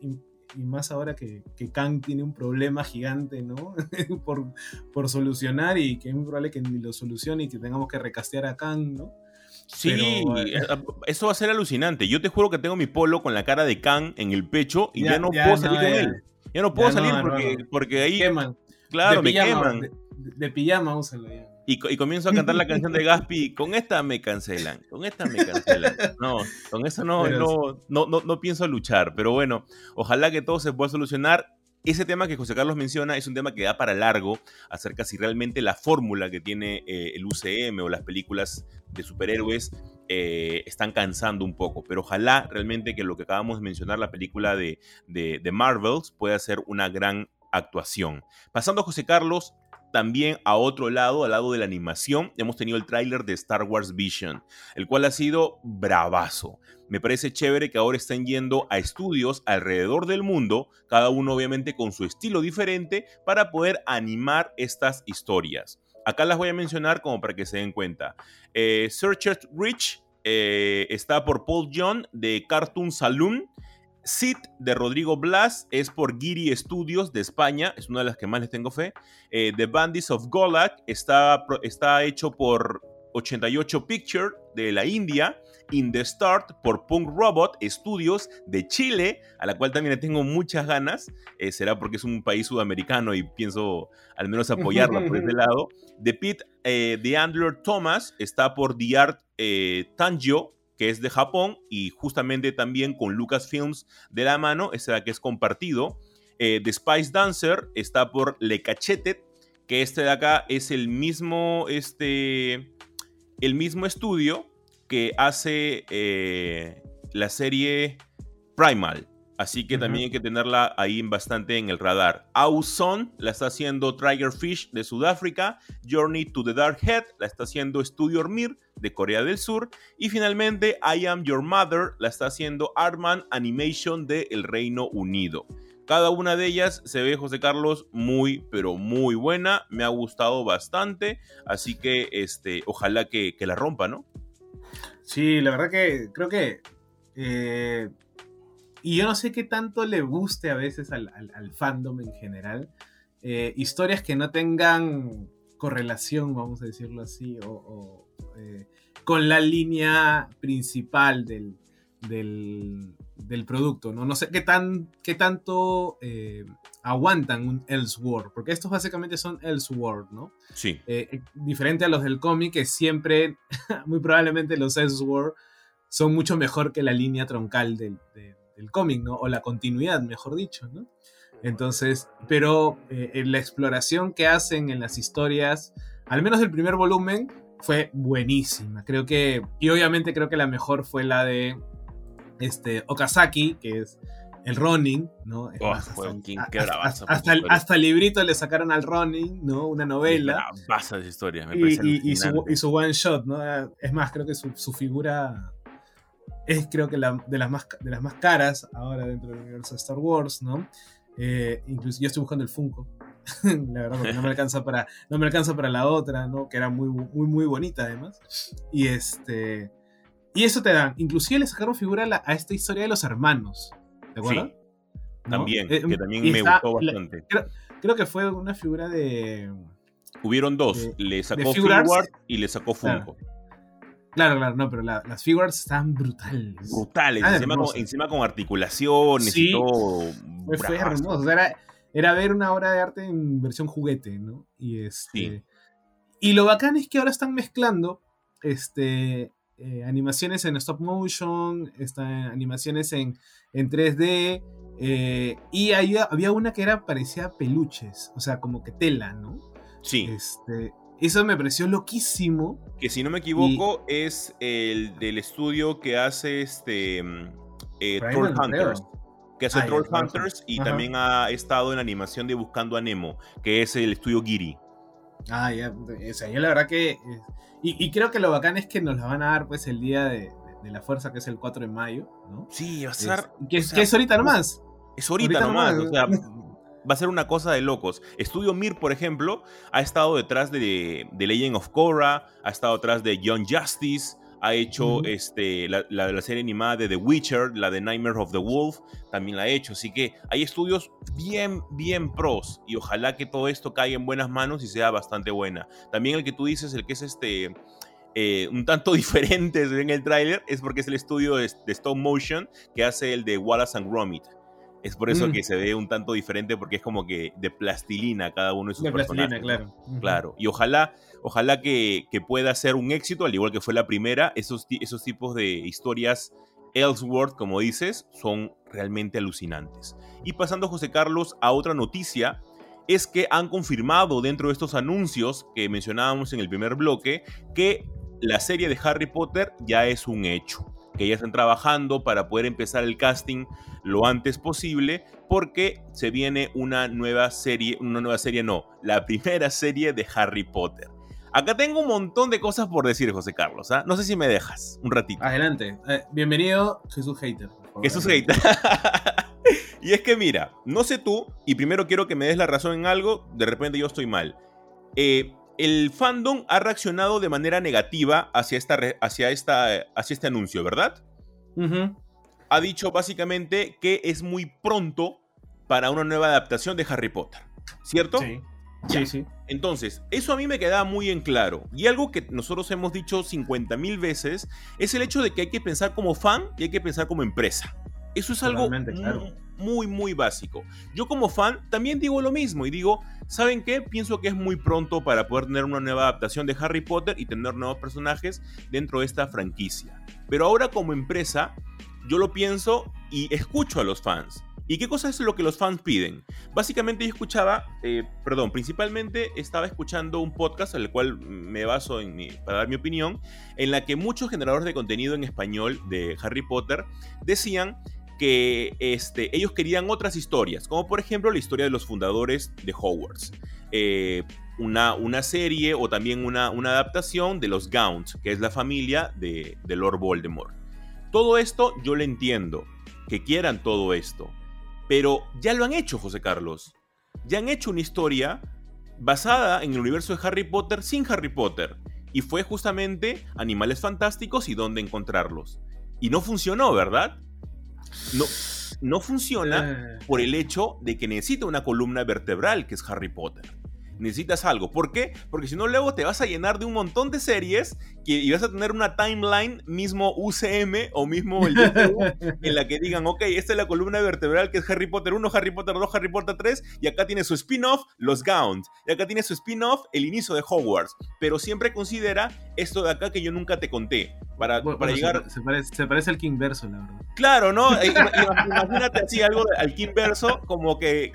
y más ahora que, que Kang tiene un problema gigante, ¿no? [LAUGHS] por, por solucionar y que es muy probable que ni lo solucione y que tengamos que recastear a Kang, ¿no? Sí, eh, eso va a ser alucinante. Yo te juro que tengo mi polo con la cara de Kang en el pecho y ya, no puedo salir con él. Ya no puedo salir porque, porque ahí. Queman. Claro, me queman. De, de, pijama, úsalo ya. Y, comienzo a cantar la canción de Gaspi, con esta me cancelan, con esta me cancelan. No, con eso no, no, no, no, pienso luchar, pero bueno, ojalá que todo se pueda solucionar. Ese tema que José Carlos menciona es un tema que da para largo acerca si realmente la fórmula que tiene eh, el UCM o las películas de superhéroes eh, están cansando un poco, pero ojalá realmente que lo que acabamos de mencionar, la película de, de, de Marvels, pueda ser una gran actuación. Pasando a José Carlos, también a otro lado, al lado de la animación, hemos tenido el tráiler de Star Wars Vision, el cual ha sido bravazo. Me parece chévere que ahora estén yendo a estudios alrededor del mundo, cada uno obviamente con su estilo diferente, para poder animar estas historias. Acá las voy a mencionar como para que se den cuenta. Eh, Searchers Rich eh, está por Paul John de Cartoon Saloon. Sid de Rodrigo Blas es por Giri Studios de España, es una de las que más les tengo fe. Eh, The Bandits of Golak está, está hecho por 88 Picture de la India. In the Start por Punk Robot Studios de Chile, a la cual también le tengo muchas ganas. Eh, será porque es un país sudamericano y pienso al menos apoyarla por ese [LAUGHS] lado. The Pit eh, de Andrew Thomas está por The Art Tangio que es de Japón y justamente también con Lucasfilms de la mano, ese que es compartido. Eh, The Spice Dancer está por Le Cachete, que este de acá es el mismo, este, el mismo estudio que hace eh, la serie Primal. Así que también hay que tenerla ahí bastante en el radar. Auson la está haciendo Triggerfish de Sudáfrica. Journey to the Dark Head la está haciendo Studio Ormir de Corea del Sur. Y finalmente I Am Your Mother la está haciendo Artman Animation de El Reino Unido. Cada una de ellas se ve, José Carlos, muy, pero muy buena. Me ha gustado bastante. Así que este, ojalá que, la rompa, ¿no? Sí, la verdad que creo que eh, y yo no sé qué tanto le guste a veces al, fandom en general. Eh, historias que no tengan correlación, vamos a decirlo así, o, eh, con la línea principal del, del, producto. ¿no? no sé qué, tan, qué tanto eh, aguantan un Elseworld, porque estos básicamente son Elseworld, ¿no? Sí. diferente a los del cómic, que siempre, [LAUGHS] muy probablemente los Elseworld son mucho mejor que la línea troncal del, el cómic, ¿no? O la continuidad, mejor dicho, ¿no? Entonces, pero eh, en la exploración que hacen en las historias, al menos el primer volumen, fue buenísima. Creo que, y obviamente creo que la mejor fue la de este, Okazaki, que es el Ronin, ¿no? Oh, hasta, hasta, el, librito le sacaron al Ronin, ¿no? Una novela. Basa de historia, me y, y, su, y, su, one shot, ¿no? Es más, creo que su, su figura es creo que la, de, las más, de las más caras ahora dentro del universo de Star Wars, ¿no? Eh, incluso yo estoy buscando el Funko, [LAUGHS] la verdad, porque no me alcanza para, no me alcanza para la otra, ¿no? Que era muy, muy, muy bonita además. Y este... Y eso te dan. Inclusive le sacaron figura a, esta historia de los hermanos. ¿Te acuerdas? También, eh, que también me gustó bastante. creo, que fue una figura de. Hubieron dos. le sacó Figuarts y le sacó Funko. Claro, claro, no, pero las figures están brutales. Brutales, encima, con, articulaciones y todo. Fue, hermoso. Era, era, ver una obra de arte en versión juguete, ¿no? Y este. Y lo bacán es que ahora están mezclando este, eh, animaciones en stop motion, animaciones en, en 3D. Eh, y había una que era parecía peluches, o sea, como que tela, ¿no? Sí. Este, eso me pareció loquísimo. Que si no me equivoco, es el del estudio que hace este mm, eh, Troll Hunters. Que hace ah, Troll Hunters y también ha estado en animación de Buscando a Nemo, que es el estudio Giri. Ah, ya. O sea, yo la verdad que. Y, creo que lo bacán es que nos la van a dar pues el día de, la fuerza, que es el 4 de mayo, ¿no? Sí, va a ser. que, es ahorita nomás. Es ahorita, nomás. O sea, [LAUGHS] va a ser una cosa de locos. Estudio Mir, por ejemplo, ha estado detrás de, de Legend of Korra, ha estado detrás de Young Justice, ha hecho este, la, la, serie animada de The Witcher, la de Nightmare of the Wolf, también la ha hecho. Así que hay estudios bien, bien pros y ojalá que todo esto caiga en buenas manos y sea bastante buena. También el que tú dices, el que es este... Eh, un tanto [LAUGHS] diferente en el tráiler es porque es el estudio de, stop motion que hace el de Wallace and Gromit. Es por eso mm. que se ve un tanto diferente porque es como que de plastilina cada uno de sus de personajes. claro. Claro. Y ojalá, ojalá que, pueda ser un éxito, al igual que fue la primera. Esos, esos tipos de historias Ellsworth, como dices, son realmente alucinantes. Y pasando, José Carlos, a otra noticia, es que han confirmado dentro de estos anuncios que mencionábamos en el primer bloque que la serie de Harry Potter ya es un hecho que ya están trabajando para poder empezar el casting lo antes posible, porque se viene una nueva serie, una nueva serie no, la primera serie de Harry Potter. Acá tengo un montón de cosas por decir, José Carlos. ¿ah? No sé si me dejas un ratito. Adelante. Eh, bienvenido, Jesús Hater. Jesús Hater. [LAUGHS] y es que mira, no sé tú, y primero quiero que me des la razón en algo, de repente yo estoy mal. Eh, el fandom ha reaccionado de manera negativa hacia, esta, hacia, esta, hacia este anuncio, ¿verdad? Ha dicho básicamente que es muy pronto para una nueva adaptación de Harry Potter, ¿cierto? Sí. Sí, sí. Entonces, eso a mí me queda muy en claro. Y algo que nosotros hemos dicho 50 mil veces es el hecho de que hay que pensar como fan y hay que pensar como empresa. Eso es algo muy, muy básico. Yo como fan también digo lo mismo y digo, ¿saben qué? Pienso que es muy pronto para poder tener una nueva adaptación de Harry Potter y tener nuevos personajes dentro de esta franquicia. Pero ahora como empresa, yo lo pienso y escucho a los fans. ¿Y qué cosa es lo que los fans piden? Básicamente yo escuchaba, eh, perdón, principalmente estaba escuchando un podcast al cual me baso para dar mi opinión, en la que muchos generadores de contenido en español de Harry Potter decían que este, ellos querían otras historias, como por ejemplo la historia de los fundadores de Hogwarts. Eh, una, una, serie o también una, una, adaptación de los Gaunt, que es la familia de, de Lord Voldemort. Todo esto yo lo entiendo, que quieran todo esto, pero ya lo han hecho, José Carlos. Ya han hecho una historia basada en el universo de Harry Potter sin Harry Potter. Y fue justamente Animales Fantásticos y dónde encontrarlos. Y no funcionó, ¿verdad? No, no funciona eh. por el hecho de que necesita una columna vertebral que es Harry Potter necesitas algo. ¿Por qué? Porque si no, luego te vas a llenar de un montón de series y vas a tener una timeline mismo UCM o mismo el [LAUGHS] en la que digan, ok, esta es la columna vertebral que es Harry Potter 1, Harry Potter 2, Harry Potter 3, y acá tiene su spin-off, los Gaunt, y acá tiene su spin-off, el inicio de Hogwarts. Pero siempre considera esto de acá que yo nunca te conté. Para, para llegar. Se, parece, se, parece, al King Verso, la verdad. Claro, ¿no? Eh, [LAUGHS] imagínate así algo al King Verso, como que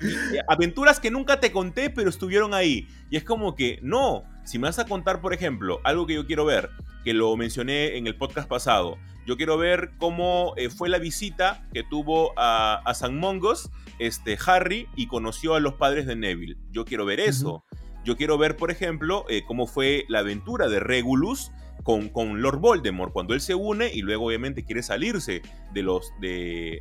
aventuras que nunca te conté, pero estuvieron ahí. Y es como que, no, si me vas a contar, por ejemplo, algo que yo quiero ver, que lo mencioné en el podcast pasado, yo quiero ver cómo eh, fue la visita que tuvo a, San Mongos, este, Harry, y conoció a los padres de Neville. Yo quiero ver eso. Yo quiero ver, por ejemplo, eh, cómo fue la aventura de Regulus con, Lord Voldemort, cuando él se une y luego obviamente quiere salirse de, los, de,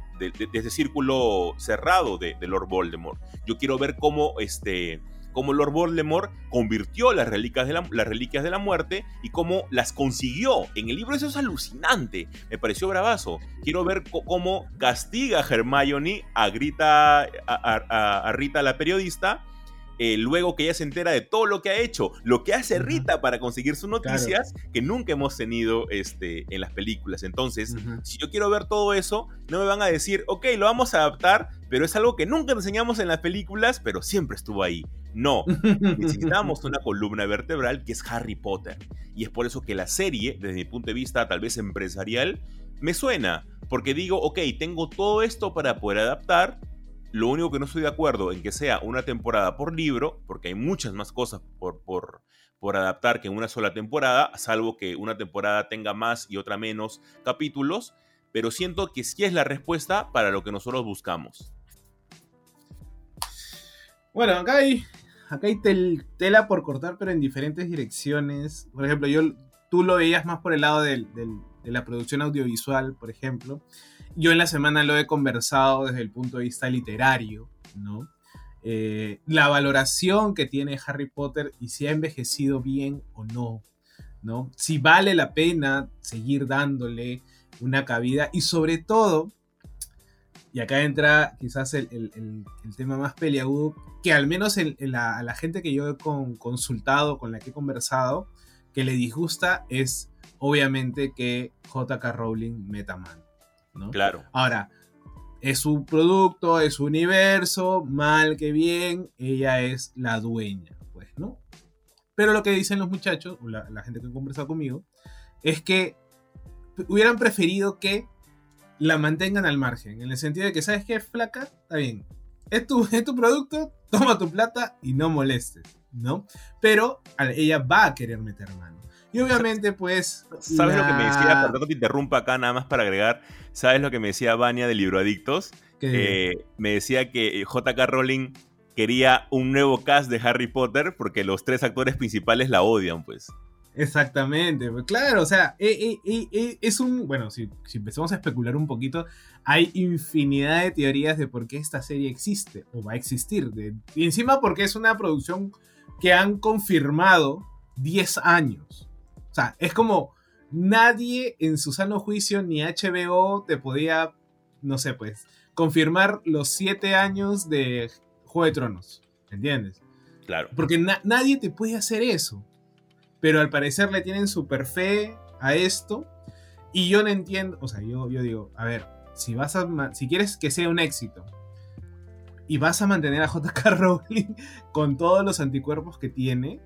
ese círculo cerrado de, Lord Voldemort. Yo quiero ver cómo este, cómo Lord Voldemort convirtió las reliquias, de la, las reliquias de la muerte y cómo las consiguió. En el libro eso es alucinante, me pareció bravazo. Quiero ver cómo castiga a Hermione a, Grita, a Rita la periodista eh, luego que ella se entera de todo lo que ha hecho, lo que hace Rita para conseguir sus noticias que nunca hemos tenido este, en las películas. Entonces, si yo quiero ver todo eso, no me van a decir, ok, lo vamos a adaptar, pero es algo que nunca enseñamos en las películas, pero siempre estuvo ahí. No, [LAUGHS] necesitamos una columna vertebral que es Harry Potter. Y es por eso que la serie, desde mi punto de vista tal vez empresarial, me suena. Porque digo, ok, tengo todo esto para poder adaptar, lo único que no estoy de acuerdo en que sea una temporada por libro, porque hay muchas más cosas por, por, por adaptar que en una sola temporada, salvo que una temporada tenga más y otra menos capítulos, pero siento que sí es la respuesta para lo que nosotros buscamos. Bueno, acá hay, acá hay tela por cortar, pero en diferentes direcciones. Por ejemplo, yo, tú lo veías más por el lado de la producción audiovisual, por ejemplo yo en la semana lo he conversado desde el punto de vista literario, ¿no? Eh, la valoración que tiene Harry Potter y si ha envejecido bien o no, ¿no? Si vale la pena seguir dándole una cabida y sobre todo, y acá entra quizás el, tema más peliagudo, que al menos a la gente que yo he consultado, con la que he conversado, que le disgusta es obviamente que JK Rowling meta mano. Claro. Ahora, es su producto, es su universo, mal que bien, ella es la dueña, pues, ¿no? Pero lo que dicen los muchachos, la, la gente que ha conversado conmigo, es que hubieran preferido que la mantengan al margen, en el sentido de que, ¿sabes qué, flaca? Está bien, es tu, es tu producto, toma tu plata y no molestes, ¿no? Pero ella va a querer meter mano. Y obviamente, pues. ¿Sabes lo que me decía? Perdón que te interrumpa acá, nada más para agregar. ¿Sabes lo que me decía Vania de Libro Adictos? me decía que J.K. Rowling quería un nuevo cast de Harry Potter porque los tres actores principales la odian, pues. Exactamente, pues claro, o sea, eh, eh, eh, es un, bueno, si, si, empezamos a especular un poquito, hay infinidad de teorías de por qué esta serie existe o va a existir, y encima porque es una producción que han confirmado 10 años. O sea, es como nadie en su sano juicio ni HBO te podía, no sé, pues, confirmar los siete años de Juego de Tronos. ¿Entiendes? Claro. Porque nadie te puede hacer eso. Pero al parecer le tienen super fe a esto. Y yo no entiendo. O sea, yo, yo digo, a ver, si vas a. Si quieres que sea un éxito. Y vas a mantener a [LAUGHS] JK Rowling con todos los anticuerpos que tiene.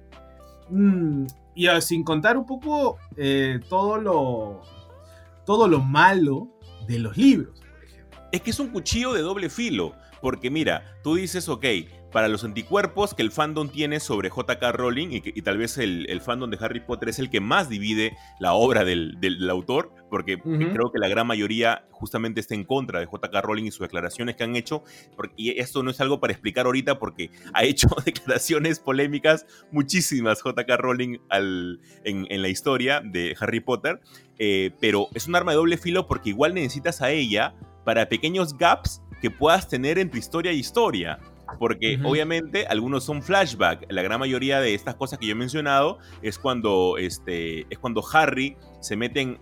Mmm, y ah, sin contar un poco eh, todo, lo, todo lo malo de los libros, por ejemplo. Es que es un cuchillo de doble filo, porque mira, tú dices, ok, para los anticuerpos que el fandom tiene sobre JK Rowling y, tal vez el, fandom de Harry Potter es el que más divide la obra del, autor, porque creo que la gran mayoría justamente está en contra de JK Rowling y sus declaraciones que han hecho, y esto no es algo para explicar ahorita porque ha hecho [LAUGHS] declaraciones polémicas muchísimas JK Rowling en, la historia de Harry Potter, eh, pero es un arma de doble filo porque igual necesitas a ella para pequeños gaps que puedas tener entre historia y historia. Porque obviamente algunos son flashback. La gran mayoría de estas cosas que yo he mencionado es cuando, este, es cuando Harry se mete en,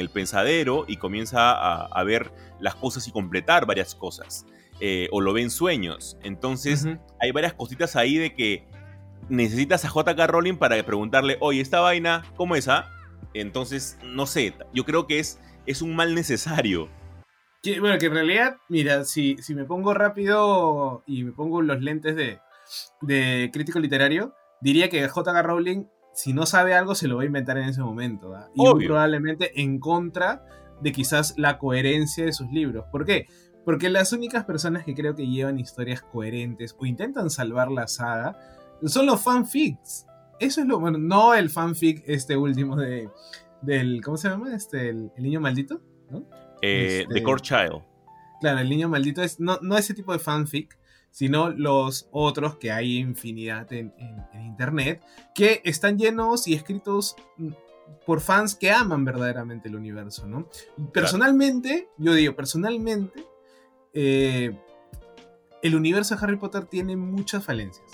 el pensadero y comienza a, ver las cosas y completar varias cosas. Eh, o lo ve en sueños. Entonces hay varias cositas ahí de que necesitas a JK Rowling para preguntarle, oye, esta vaina, ¿cómo es? Ah? Entonces, no sé, yo creo que es, es un mal necesario bueno, que en realidad, mira, si, si me pongo rápido y me pongo los lentes de, de crítico literario, diría que J.K. Rowling, si no sabe algo, se lo va a inventar en ese momento. Y probablemente en contra de quizás la coherencia de sus libros. ¿Por qué? Porque las únicas personas que creo que llevan historias coherentes o intentan salvar la saga son los fanfics. Eso es lo bueno, no el fanfic este último de del ¿cómo se llama? Este el niño maldito, ¿no? Eh, The Core Child. Claro, el niño maldito es no, no ese tipo de fanfic, sino los otros que hay infinidad en, internet, que están llenos y escritos mm, por fans que aman verdaderamente el universo, ¿no? Personalmente, yo digo, personalmente, eh, el universo de Harry Potter tiene muchas falencias.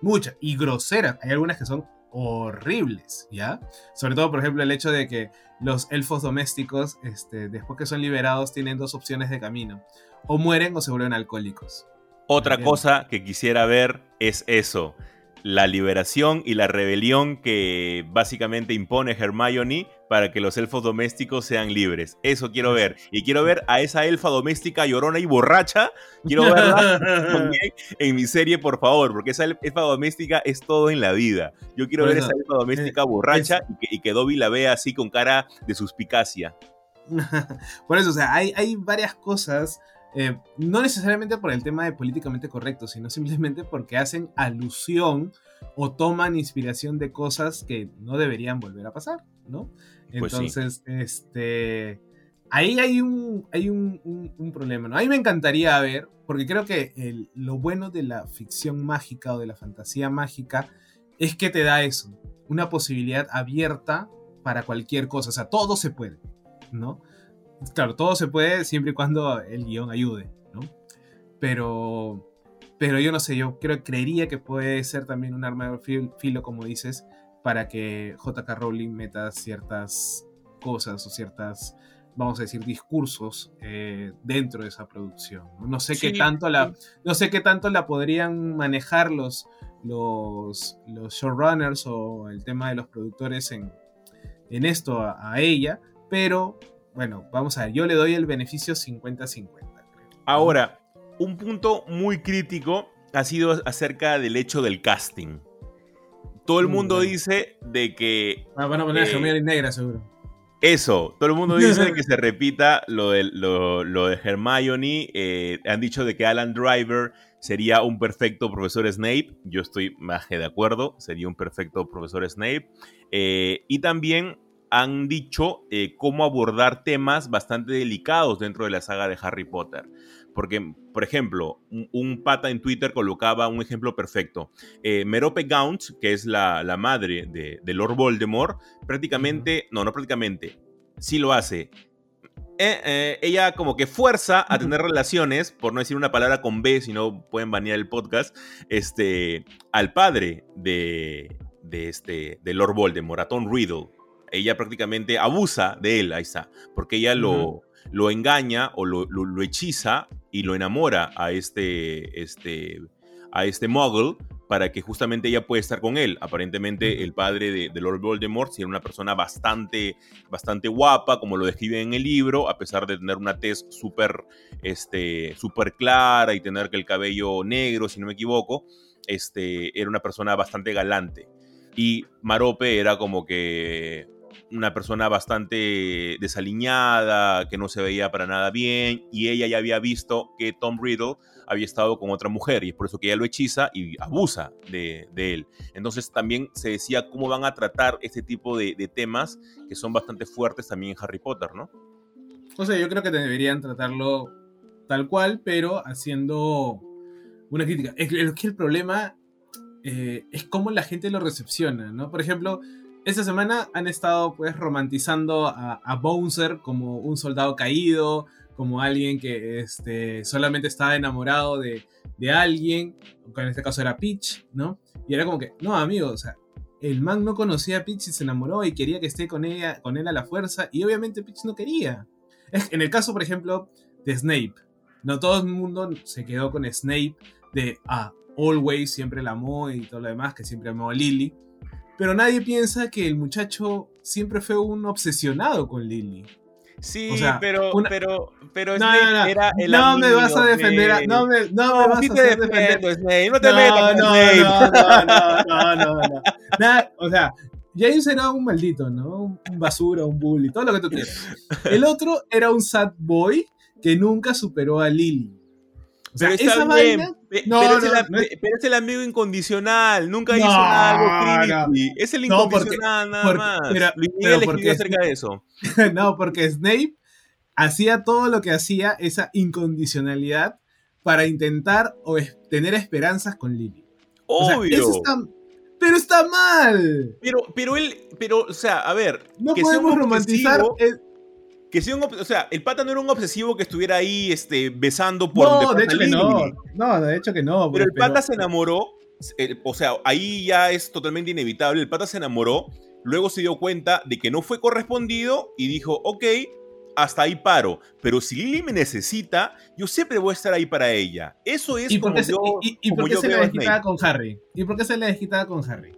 muchas, y groseras. Hay algunas que son horribles, ¿ya? Sobre todo, por ejemplo, el hecho de que los elfos domésticos, este, después que son liberados, tienen dos opciones de camino. O mueren o se vuelven alcohólicos. Otra cosa que quisiera ver es eso la liberación y la rebelión que básicamente impone Hermione para que los elfos domésticos sean libres. Eso quiero ver. [LAUGHS] Y quiero ver a esa elfa doméstica llorona y borracha. Quiero verla [LAUGHS] también en mi serie, por favor, porque esa elfa doméstica es todo en la vida. Yo quiero ver esa elfa doméstica eh, borracha y, que, y que Dobby la vea así con cara de suspicacia. [LAUGHS] por eso, o sea, hay, hay varias cosas eh, no necesariamente por el tema de políticamente correcto, sino simplemente porque hacen alusión o toman inspiración de cosas que no deberían volver a pasar, ¿no? Pues Entonces, este, ahí hay un, hay un, problema, ¿no? A mí me encantaría ver, porque creo que lo bueno de la ficción mágica o de la fantasía mágica es que te da eso, una posibilidad abierta para cualquier cosa, o sea, todo se puede, ¿no? Claro, todo se puede siempre y cuando el guion ayude, ¿no? Pero, pero yo no sé, yo creo, creería que puede ser también un arma de filo, como dices, para que JK Rowling meta ciertas cosas o ciertas, vamos a decir, discursos eh, dentro de esa producción. No, sé qué tanto la, no sé qué tanto la podrían manejar los, los, los showrunners o el tema de los productores en, en esto a ella, pero bueno, vamos a ver, yo le doy el beneficio 50-50. Ahora, un punto muy crítico ha sido acerca del hecho del casting. Todo el mm, mundo dice de que... Ah, van a poner eh, Negra, seguro. Eso, todo el mundo [LAUGHS] dice que se repita lo de, lo, de Hermione. Eh, han dicho de que Alan Driver sería un perfecto profesor Snape. Yo estoy más que de acuerdo, sería un perfecto profesor Snape. Eh, y también han dicho eh, cómo abordar temas bastante delicados dentro de la saga de Harry Potter. Porque, por ejemplo, un, pata en Twitter colocaba un ejemplo perfecto. Eh, Merope Gaunt, que es la, madre de, Lord Voldemort, prácticamente, no, no prácticamente, sí lo hace. Eh, ella como que fuerza a tener relaciones, por no decir una palabra con B, si no pueden banear el podcast, este, al padre de, de, este, de Lord Voldemort, a Tom Riddle ella prácticamente abusa de él, ahí está, porque ella lo, lo engaña o lo, lo, hechiza y lo enamora a este, este, a este muggle para que justamente ella pueda estar con él. Aparentemente el padre de, Lord Voldemort era una persona bastante, bastante guapa, como lo describe en el libro, a pesar de tener una tez súper este, super clara y tener que el cabello negro, si no me equivoco, este, era una persona bastante galante. Y Marope era como que una persona bastante desaliñada, que no se veía para nada bien, y ella ya había visto que Tom Riddle había estado con otra mujer, y es por eso que ella lo hechiza y abusa de, él. Entonces también se decía cómo van a tratar este tipo de, temas que son bastante fuertes también en Harry Potter, ¿no? O sea, yo creo que deberían tratarlo tal cual, pero haciendo una crítica. Es que el problema eh, es cómo la gente lo recepciona, ¿no? Por ejemplo, esta semana han estado pues romantizando a, a Bouncer como un soldado caído, como alguien que este, solamente estaba enamorado de, de alguien, que en este caso era Peach, ¿no? Y era como que, no, amigo, o sea, el man no conocía a Peach y se enamoró y quería que esté con, ella, con él a la fuerza, y obviamente Peach no quería. En el caso, por ejemplo, de Snape, no todo el mundo se quedó con Snape de, ah, Always siempre la amó y todo lo demás, que siempre amó a Lily. Pero nadie piensa que el muchacho siempre fue un obsesionado con Lily. Sí, pero, pero, pero no, no, no, era el No me vas a defender, a, no me, no, me vas a hacer defender. Snape, no te metas no, no, no, no, no, no, no. o sea, James era un maldito, ¿no? Un basura, un bully, todo lo que tú quieras. El otro era un sad boy que nunca superó a Lily. O sea, esa vaina pero, es el, amigo incondicional, nunca hizo nada algo Es el incondicional nada más. Pero, Luis Miguel acerca de eso. [LAUGHS] no, porque Snape hacía todo lo que hacía, esa incondicionalidad, para intentar o tener esperanzas con Lily. Obvio. pero está mal. Pero, pero él, pero, o sea, a ver. No podemos romantizar. Que sea un, o sea, el pata no era un obsesivo que estuviera ahí este, besando por. No, de hecho que no. No, de hecho que no. Pero el pata se enamoró o sea, ahí ya es totalmente inevitable. El pata se enamoró, luego se dio cuenta de que no fue correspondido y dijo, ok, hasta ahí paro. Pero si Lily me necesita, yo siempre voy a estar ahí para ella. Eso es ¿Y por qué, yo, se, y, por qué se le desquitaba con Harry? ¿Y por qué se le desquitaba con Harry?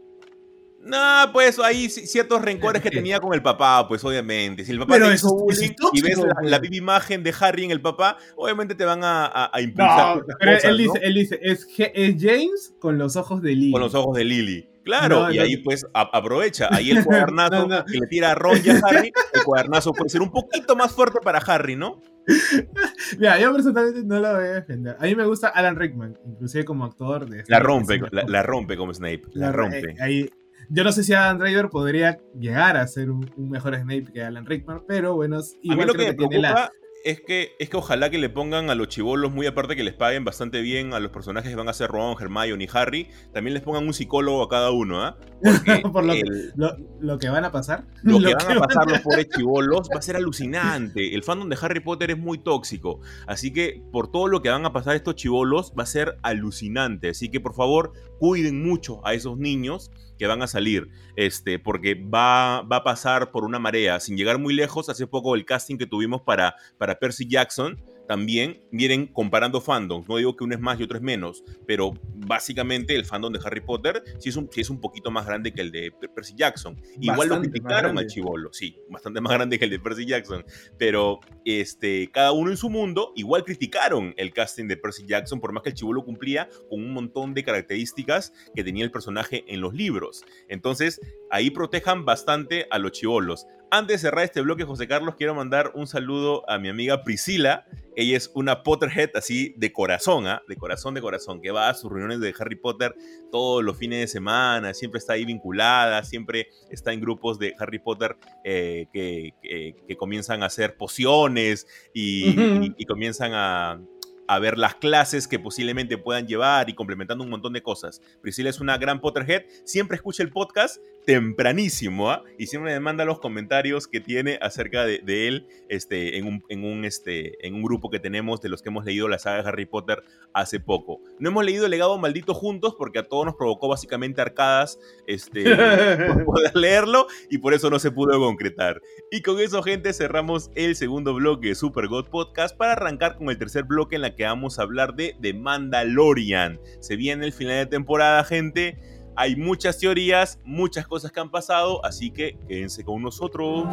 No, pues hay ci- ciertos rencores que tenía con el papá, pues obviamente. Si el papá te hizo bullying y ves la, pues. la viva imagen de Harry en el papá, obviamente te van a, a- a impulsar No, pero cosas, él ¿no? dice, él dice es, es James con los ojos de Lee. con los ojos de Lily. Claro, No, y ahí pues a- aprovecha. Ahí el [LAUGHS] cuadernazo que le tira a Ron y a Harry, el cuadernazo puede ser un poquito más fuerte para Harry, ¿no? [LAUGHS] Mira, yo personalmente no lo voy a defender. A mí me gusta Alan Rickman, inclusive como actor de... La rompe, la, la rompe como Snape, la rompe. eh, ahí, yo no sé si Adam Driver podría llegar a ser un, un mejor Snape que Alan Rickman, pero bueno, A mí igual lo que me que tiene la... es que, es que ojalá que le pongan a los chivolos, muy aparte que les paguen bastante bien a los personajes que van a ser Ron, Hermione y Harry, también les pongan un psicólogo a cada uno, ¿ah? [LAUGHS] Por lo que- Lo, lo que van a pasar. [LAUGHS] lo que lo van a pasar los pobres [LAUGHS] chivolos va a ser alucinante. El fandom de Harry Potter es muy tóxico. Así que por todo lo que van a pasar estos chivolos va a ser alucinante. Así que por favor cuiden mucho a esos niños que van a salir. Este, porque va, va a pasar por una marea. Sin llegar muy lejos, hace poco el casting que tuvimos para, para Percy Jackson. También vienen comparando fandoms. No digo que uno es más y otro es menos, pero básicamente el fandom de Harry Potter sí es un, sí es un poquito más grande que el de Percy Jackson. Igual lo criticaron al chivolo, sí, bastante más grande que el de Percy Jackson. Pero este, cada uno en su mundo, igual criticaron el casting de Percy Jackson, por más que el chivolo cumplía con un montón de características que tenía el personaje en los libros. Entonces, ahí protejan bastante a los chivolos. Antes de cerrar este bloque, José Carlos, quiero mandar un saludo a mi amiga Priscila. Ella es una Potterhead así de corazón, ¿ah? de corazón, de corazón, que va a sus reuniones de Harry Potter todos los fines de semana, siempre está ahí vinculada, siempre está en grupos de Harry Potter eh, que, que- que comienzan a hacer pociones y- y comienzan a, a ver las clases que posiblemente puedan llevar y complementando un montón de cosas. Priscila es una gran Potterhead, siempre escucha el podcast tempranísimo, ¿ah? Y siempre me manda los comentarios que tiene acerca de, de él este, en, un, en, un, este, en un grupo que tenemos de los que hemos leído la saga de Harry Potter hace poco. No hemos leído El legado maldito juntos porque a todos nos provocó básicamente arcadas este, [LAUGHS] por poder leerlo y por eso no se pudo concretar. Y con eso, gente, cerramos el segundo bloque de Super God Podcast para arrancar con el tercer bloque en la que vamos a hablar de The Mandalorian. Se viene el final de temporada, gente. Hay muchas teorías, muchas cosas que han pasado, así que quédense con nosotros.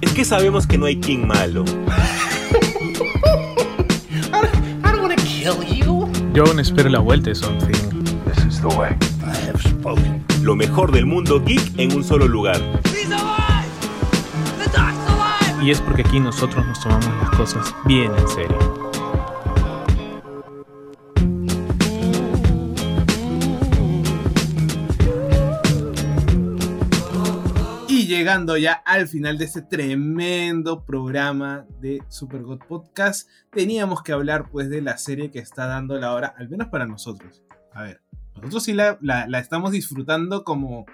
Es que sabemos que no hay King malo. Yo aún espero la vuelta de Something. This is the way. I have spoken. Lo mejor del mundo geek en un solo lugar. He's alive! The alive! Y es porque aquí nosotros nos tomamos las cosas bien en serio. Llegando ya al final de este tremendo programa de Super God Podcast, teníamos que hablar pues de la serie que está dando la hora, al menos para nosotros. A ver, nosotros sí la, la- la estamos disfrutando como,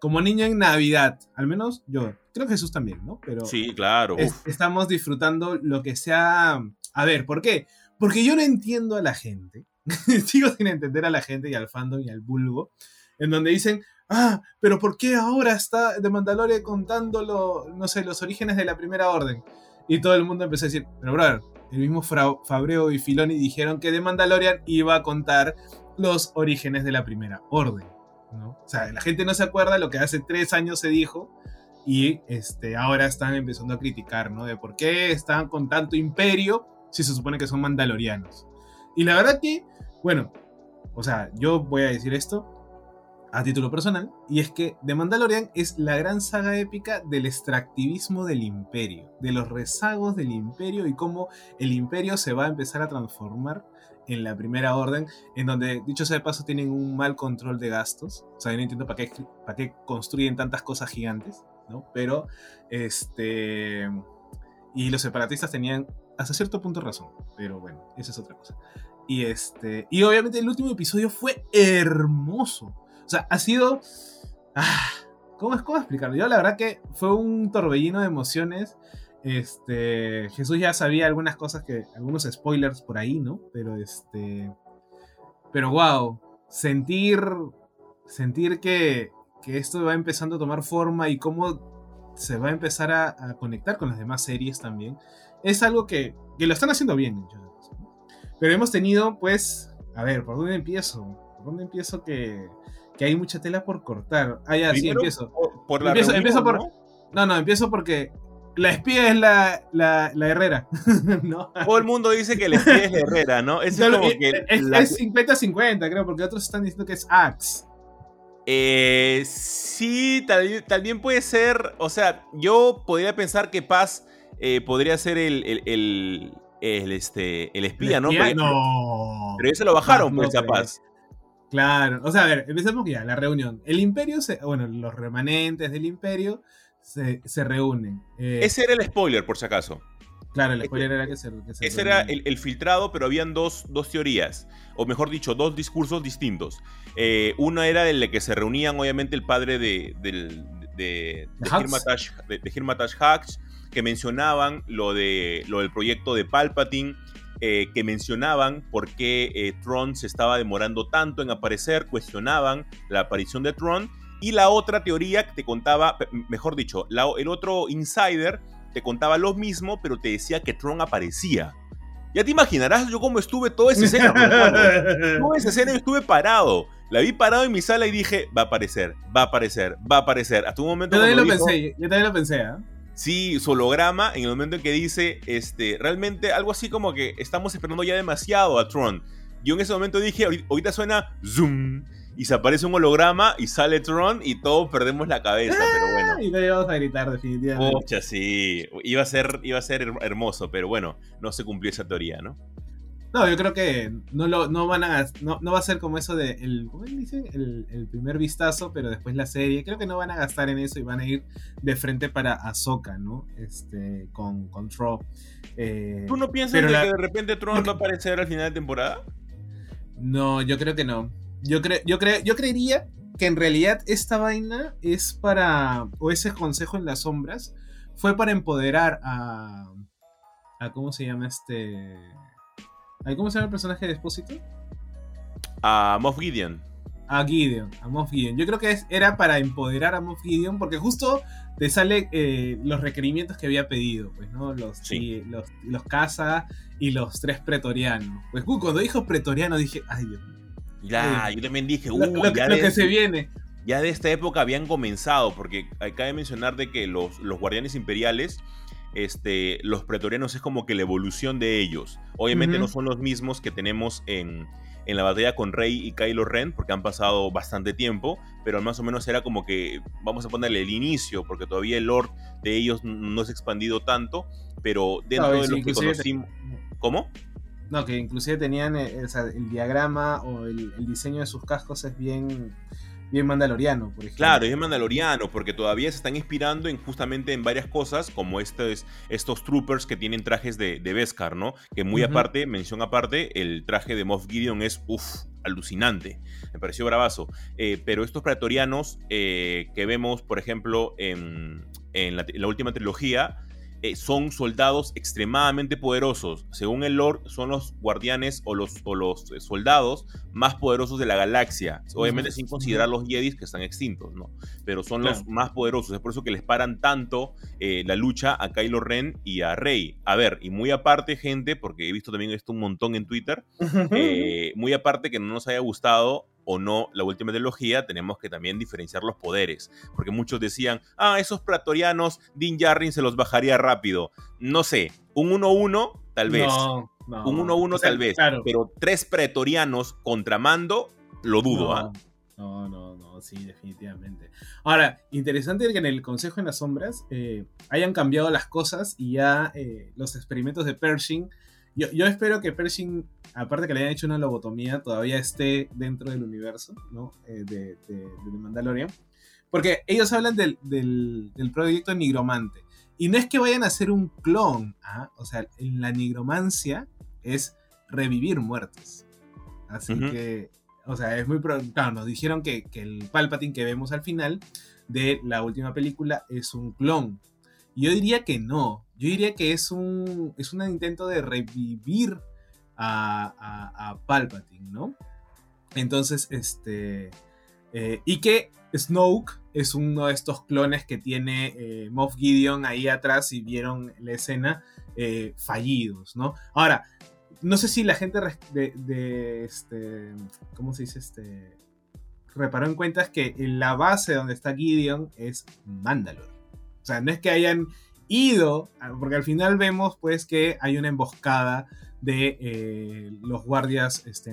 como niño en Navidad, al menos yo, creo que Jesús también, ¿no? Pero Sí, claro. es- estamos disfrutando lo que sea... A ver, ¿por qué? Porque yo no entiendo a la gente, [LAUGHS] sigo sin entender a la gente y al fandom y al vulgo, en donde dicen, ah, pero ¿por qué ahora está The Mandalorian contando, lo- no sé, los orígenes de la Primera Orden? Y todo el mundo empezó a decir, pero brother, el mismo Fabreo y Filoni dijeron que The Mandalorian iba a contar los orígenes de la Primera Orden. ¿no? O sea, la gente no se acuerda lo que hace tres años se dijo y este, ahora están empezando a criticar, ¿no? De por qué están con tanto imperio si se supone que son mandalorianos. Y la verdad que, bueno, o sea, yo voy a decir esto a título personal, y es que The Mandalorian es la gran saga épica del extractivismo del imperio, de los rezagos del imperio y cómo el imperio se va a empezar a transformar en la primera orden, en donde, dicho sea de paso, tienen un mal control de gastos. O sea, yo no entiendo para qué, para qué construyen tantas cosas gigantes, ¿no? Pero, este... Y los separatistas tenían hasta cierto punto razón, pero bueno, esa es otra cosa. Y, este, y obviamente el último episodio fue hermoso. O sea, ha sido... Ah, ¿cómo, es- ¿Cómo explicarlo? Yo la verdad que fue un torbellino de emociones Este, Jesús ya sabía algunas cosas que, algunos spoilers por ahí, ¿no? Pero este, pero wow, sentir, sentir que, que esto va empezando a tomar forma y cómo se va a empezar a, a conectar con las demás series también, es algo que, que lo están haciendo bien. Pero hemos tenido, pues, a ver, ¿por dónde empiezo? ¿Por dónde empiezo que, que hay mucha tela por cortar? Ah, ya, sí, empiezo. Por, por la Empiezo- reunión, empiezo por- ¿no? No, no, empiezo porque la espía es la, la, la Herrera. [LAUGHS] ¿no? Todo el mundo dice que el espía es la Herrera, ¿no? Ese es No, como que es, la- es 50-50, creo, porque otros están diciendo que es Axe. Eh, sí, tal, también puede ser. O sea, yo podría pensar que Paz eh, podría ser el, el, el- el, este, el espía, ¿El ¿no? espía? Porque- No. Pero eso lo bajaron, no pues, a creo. Claro, o sea, a ver, empecemos ya, la reunión. El imperio, se, bueno, los remanentes del imperio se, se reúnen. Eh, Ese era el spoiler, por si acaso. claro, el ese- spoiler era que se, que se Ese era el, el filtrado, pero habían dos, dos teorías, o mejor dicho, dos discursos distintos. Eh, uno era el de que se reunían, obviamente, el padre de, del- de, de. Hirmatash, Hux, que mencionaban lo, de, lo del proyecto de Palpatine, eh, que mencionaban por qué eh, Tron se estaba demorando tanto en aparecer, cuestionaban la aparición de Tron. Y la otra teoría que te contaba, mejor dicho, la- el otro insider te contaba lo mismo, pero te decía que Tron aparecía. Ya te imaginarás yo cómo estuve toda esa escena. Toda esa escena yo estuve parado. La vi parado en mi sala y dije, va a aparecer, va a aparecer, va a aparecer. Hasta un momento Yo también lo dijo, pensé, yo también lo pensé, ¿ah? Sí, su holograma, en el momento en que dice, este, realmente algo así como que estamos esperando ya demasiado a Tron. Yo en ese momento dije, "Ahori- ahorita suena zoom, y se aparece un holograma y sale Tron y todos perdemos la cabeza, pero bueno. Y no íbamos a gritar, definitivamente. Pucha, sí, iba a ser, iba a ser her- hermoso, pero bueno, no se cumplió esa teoría, ¿no? No, yo creo que no, lo, no van a no, no va a ser como eso de el, ¿cómo dicen? El, el primer vistazo, pero después la serie. Creo que no van a gastar en eso y van a ir de frente para Ahsoka, ¿no? Este, con, con. Eh, ¿Tú no piensas de la- que de repente Tron va a aparecer al final de temporada? No, yo creo que no. Yo, cre yo, cre yo creería que en realidad esta vaina es para, o ese consejo en las sombras, fue para empoderar a, a ¿cómo se llama este? ¿A ¿Cómo se llama el personaje de Expósito? A Moff Gideon. A Gideon, a Moff Gideon. Yo creo que es- era para empoderar a Moff Gideon porque justo te sale eh, los requerimientos que había pedido, pues, ¿no? Los, Sí. los, los caza y los tres pretorianos. Pues uh, cuando dijo pretoriano dije, ay Dios mío. Ya, yo también dije, Lo, uy, lo- ya lo que se viene. ya de esta época habían comenzado, porque cabe mencionar de que los, los guardianes imperiales, este, los pretorianos es como que la evolución de ellos. Obviamente no son los mismos que tenemos en, en la batalla con Rey y Kylo Ren, porque han pasado bastante tiempo, pero más o menos era como que, vamos a ponerle el inicio, porque todavía el lore de ellos no se ha expandido tanto, pero dentro No, de lo que conocimos... ¿Cómo? No, que inclusive tenían eh, el diagrama o el, el diseño de sus cascos es bien, bien mandaloriano, por ejemplo. Claro, es mandaloriano, porque todavía se están inspirando en justamente en varias cosas, como estos, estos troopers que tienen trajes de, de Beskar, ¿no? Que muy aparte, mención aparte, el traje de Moff Gideon es, uff, alucinante. Me pareció bravazo. Eh, pero estos pretorianos eh, que vemos, por ejemplo, en, en la, en la última trilogía, eh, son soldados extremadamente poderosos. Según el Lord, son los guardianes o los, o los eh, soldados más poderosos de la galaxia. Obviamente sin considerar los Jedis que están extintos, ¿no? Pero son los más poderosos. Es por eso que les paran tanto eh, la lucha a Kylo Ren y a Rey. A ver, y muy aparte, gente, porque he visto también esto un montón en Twitter, muy aparte que no nos haya gustado o no la última trilogía, tenemos que también diferenciar los poderes. Porque muchos decían, ah, esos praetorianos, Din Djarin se los bajaría rápido. No sé, un 1-1, tal vez. No, no. un 1-1 O sea, tal vez. Claro. Pero tres pretorianos contra mando, lo dudo, no, ¿ah? no, no, no, sí, definitivamente. Ahora, interesante que en el Consejo en las Sombras eh, hayan cambiado las cosas y ya eh, los experimentos de Pershing. Yo, yo espero que Pershing, aparte que le hayan hecho una lobotomía, todavía esté dentro del universo, ¿no? Eh, de, de, de Mandalorian. Porque ellos hablan del, del, del proyecto Nigromante. Y no es que vayan a hacer un clon, ¿ah? O sea, en la nigromancia es revivir muertos. Así que, o sea, es muy... Claro, nos dijeron que, que el Palpatine que vemos al final de la última película es un clon. Yo diría que no. Yo diría que es un, es un intento de revivir a, a, Palpatine, ¿no? Entonces, este... eh, y que Snoke es uno de estos clones que tiene eh, Moff Gideon ahí atrás, si vieron la escena, eh, fallidos, ¿no? Ahora, no sé si la gente de, este, ¿cómo se dice? Este, reparó en cuenta es que la base donde está Gideon es Mandalore. O sea, no es que hayan ido, porque al final vemos pues que hay una emboscada de eh, los guardias este,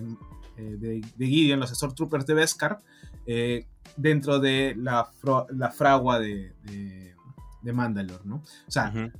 eh, de, de Gideon, los Stormtroopers de Beskar, eh, dentro de la, la fragua de, de, de Mandalore, ¿no? O sea,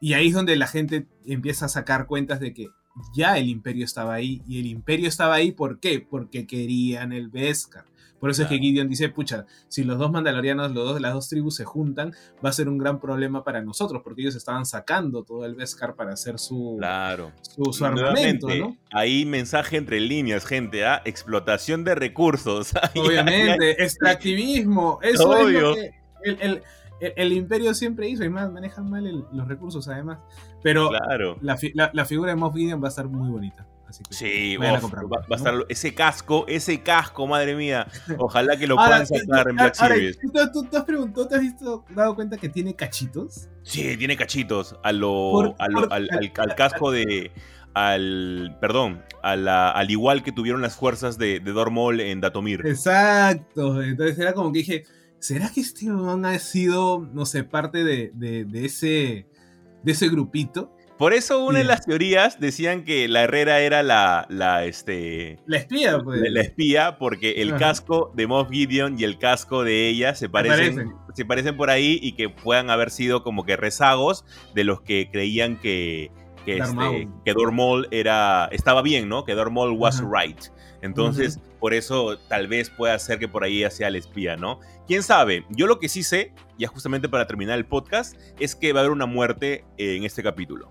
y ahí es donde la gente empieza a sacar cuentas de que ya el imperio estaba ahí. Y el imperio estaba ahí, ¿por qué? Porque querían el Beskar. Por eso es que. Gideon dice, pucha, si los dos mandalorianos, los dos, las dos tribus se juntan, va a ser un gran problema para nosotros, porque ellos estaban sacando todo el Beskar para hacer su, Claro. su, su armamento, ¿no? Ahí mensaje entre líneas, gente, ¿ah? Explotación de recursos. [LAUGHS] Obviamente, [LAUGHS] extractivismo, eso es lo que el, el- el- el imperio siempre hizo, y más manejan mal el- los recursos además. Pero Claro. la, fi- la- la figura de Moff Gideon va a estar muy bonita. Así que Sí, vayan a comprarlo, va, va a estar ese casco, ese casco, madre mía. [LAUGHS] Ojalá que lo Ahora, puedan sacar en ahora, Black Series. ¿tú, tú- tú te has preguntado, te has visto, dado cuenta que tiene cachitos? Sí, tiene cachitos. A lo, Por- a lo- por- al, al- al casco de. Al. Perdón. a la- al igual que tuvieron las fuerzas de, de Dormol en Datomir. Exacto. Entonces era como que dije, ¿será que este man ha sido, no sé, parte de, de- de ese, de ese grupito? Por eso una de las teorías decían que la Herrera era la. la este. La espía, pues. La, la espía, porque el Ajá. casco de Moff Gideon y el casco de ella se parecen, parecen. se parecen por ahí y que puedan haber sido como que rezagos de los que creían que, que, este, que Maul era, estaba bien, ¿no? Que Maul was Ajá. right. Entonces, por eso tal vez pueda ser que por ahí sea el espía, ¿no? ¿Quién sabe? Yo lo que sí sé, ya justamente para terminar el podcast, es que va a haber una muerte en este capítulo.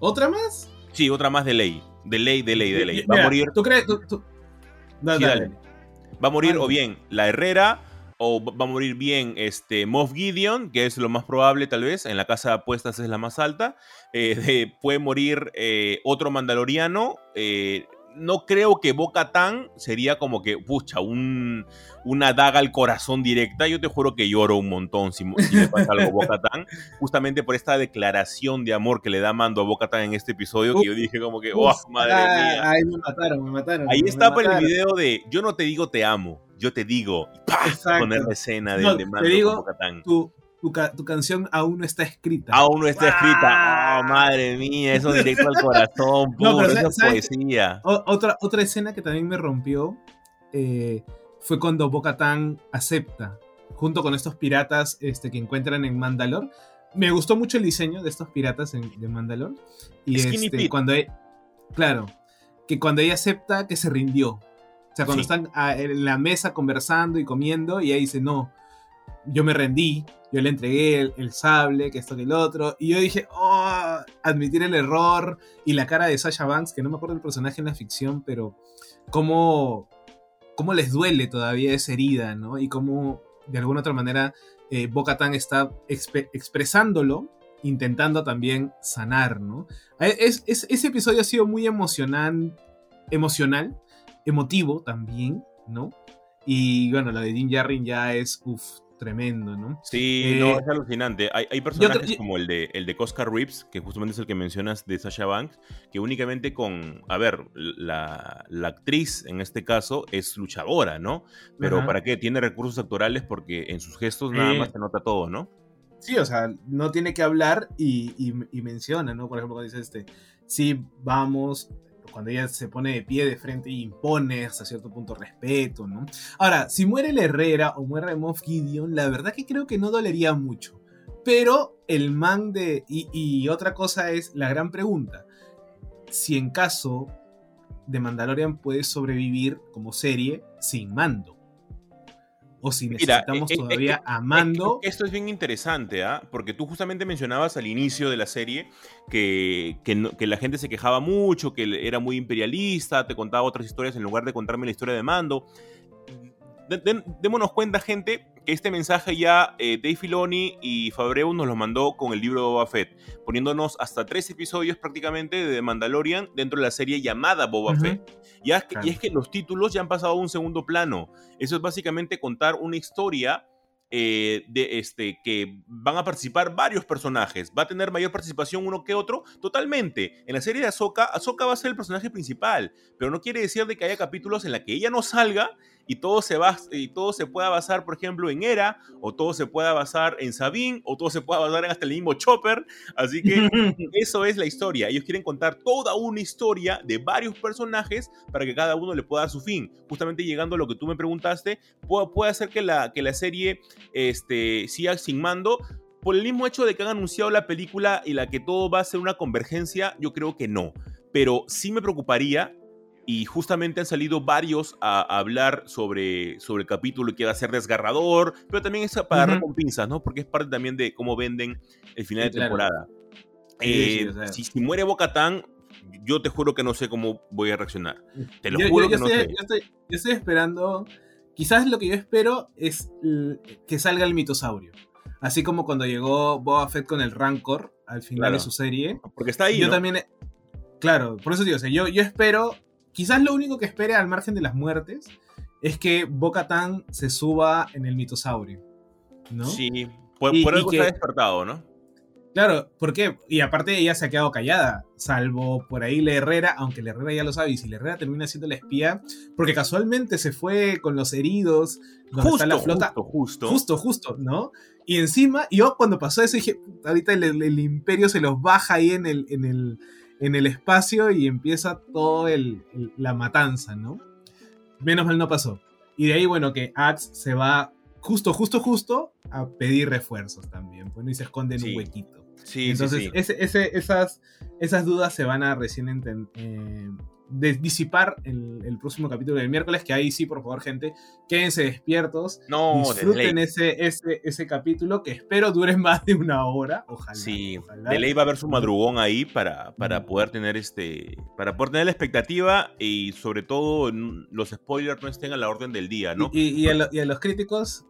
¿Otra más? Sí, otra más de ley. De ley, de ley, de ley. Va Mira, a morir ¿Tú crees? Tú, tú- No, Sí, dale, dale. Va a morir o bien la Herrera o va a morir bien este Moff Gideon, que es lo más probable tal vez, en la casa de apuestas es la más alta. Eh, de- puede morir eh, otro mandaloriano. eh, no creo que Boca Tan sería como que, pucha, un, una daga al corazón directa. Yo te juro que lloro un montón si, si le pasa algo Boca Tan, justamente por esta declaración de amor que le da Mando a Boca Tan en este episodio, que yo dije como que, oh, madre ah, mía. Ahí me mataron, me mataron. Ahí me está por el video de yo no te digo te amo, yo te digo. Y. Poner la escena No, de te Mando digo, con. Tu, tu, ca- tu canción aún no está escrita. Aún no está escrita. Oh, madre mía, eso directo al corazón, [LAUGHS] No, puro, pero eso es ¿sabes- poesía. O- otra, otra escena que también me rompió eh, fue cuando Bo-Katan acepta, junto con estos piratas este, que encuentran en Mandalore. Me gustó mucho el diseño de estos piratas en- de Mandalore. Y este, cuando e- claro, que cuando ella acepta que se rindió. O sea, cuando Sí. están ah, en la mesa conversando y comiendo, y ella dice, no, yo me rendí, yo le entregué el, el sable, que esto que el otro, y yo dije, oh, admitir el error, y la cara de Sasha Banks, que no me acuerdo del personaje en la ficción, pero cómo, cómo les duele todavía esa herida, ¿no? Y cómo, de alguna otra manera, eh, Bo-Katan está expe- expresándolo, intentando también sanar, ¿no? Eh, Es, es- ese episodio ha sido muy emocional, emocional, emotivo también, ¿no? Y bueno, la de Din Djarin ya es, uff, tremendo, ¿no? Sí, Eh, no, es alucinante. Hay, hay personajes yo- como el de, el de Oscar Reeves, que justamente es el que mencionas de Sasha Banks, que únicamente con, a ver, la, la actriz en este caso es luchadora, ¿no? Pero. ¿para qué? Tiene recursos actorales porque en sus gestos nada Eh, más se nota todo, ¿no? Sí, o sea, no tiene que hablar y, y- y menciona, ¿no? Por ejemplo, cuando dice este, sí, vamos, cuando ella se pone de pie de frente y impone hasta cierto punto respeto, ¿no? Ahora, si muere el Herrera o muere Moff Gideon, la verdad que creo que no dolería mucho. Pero el man de... Y, y otra cosa es la gran pregunta. Si en caso de Mandalorian puede sobrevivir como serie sin mando. O si necesitamos eh, eh, todavía a mando. Es que Esto es bien interesante, ¿ah? Porque tú justamente mencionabas al inicio de la serie que, que, no- que la gente se quejaba mucho, que era muy imperialista, te contaba otras historias en lugar de contarme la historia de Mando. De- de- démonos cuenta, gente, que este mensaje ya eh, Dave Filoni y Fabreu nos lo mandó con el libro de Boba Fett, poniéndonos hasta tres episodios prácticamente de The Mandalorian dentro de la serie llamada Boba Ujú. Fett. Y es, que, Claro. y es que los títulos ya han pasado a un segundo plano. Eso es básicamente contar una historia eh, de este que van a participar varios personajes. Va a tener mayor participación uno que otro, totalmente. En la serie de Ahsoka, Ahsoka va a ser el personaje principal, pero no quiere decir de que haya capítulos en la que ella no salga y todo se va y todo se pueda basar, por ejemplo, en Hera, o todo se pueda basar en Sabine, o todo se pueda basar en hasta el mismo Chopper. Así que [LAUGHS] eso es la historia. Ellos quieren contar toda una historia de varios personajes para que cada uno le pueda dar su fin. Justamente llegando a lo que tú me preguntaste, puede, puede hacer que la, que la serie este, siga sin mando. Por el mismo hecho de que han anunciado la película y la que todo va a ser una convergencia, yo creo que no. Pero sí me preocuparía y justamente han salido varios a, a hablar sobre, sobre el capítulo que va a ser desgarrador, pero también es para Ujú. dar con pinzas, ¿no? Porque es parte también de cómo venden el final Sí, de claro. temporada. Sí, sí, Eh, o sea. si, si muere Bocatán, yo te juro que no sé cómo voy a reaccionar. Te lo Yo- yo- juro yo que no sé. yo estoy- yo estoy esperando. Quizás lo que yo espero es que salga el mitosaurio. Así como cuando llegó Boba Fett con el Rancor al final Claro. de su serie. Porque está ahí, yo ¿no? también. Claro, por eso digo, o sea, yo, yo espero. Quizás lo único que espere al margen de las muertes es que Bo-Katan se suba en el mitosaurio. ¿No? Sí, por, Y- por y algo que- está despertado, ¿no? Claro, ¿por qué? Y aparte ella se ha quedado callada, salvo por ahí la Herrera, aunque la Herrera ya lo sabe, y si la Herrera termina siendo la espía, porque casualmente se fue con los heridos, donde está la flota, justo, justo. justo, justo, ¿no? Y encima, yo cuando pasó eso dije, "Puta, ahorita el, el- el imperio se los baja ahí en el, en el, en el espacio y empieza el, el- la matanza, ¿no? Menos mal no pasó. Y de ahí, bueno, que Axe se va justo, justo, justo a pedir refuerzos también, pues, ¿no? y se esconde en Sí. un huequito. Sí, Entonces, sí, sí. Ese, ese- esas, esas dudas se van a recién enten- eh, de- disipar el, el próximo capítulo del miércoles, que ahí sí, por favor, gente, quédense despiertos, No, disfruten ese, ese, ese capítulo, que espero dure [LAUGHS] más de una hora, ojalá. Sí, ojalá. de ley va a haber su madrugón ahí para, para Mm. poder tener este. Para poder tener la expectativa y sobre todo los spoilers no estén a la orden del día, ¿no? Y, y- y a lo- y a los críticos,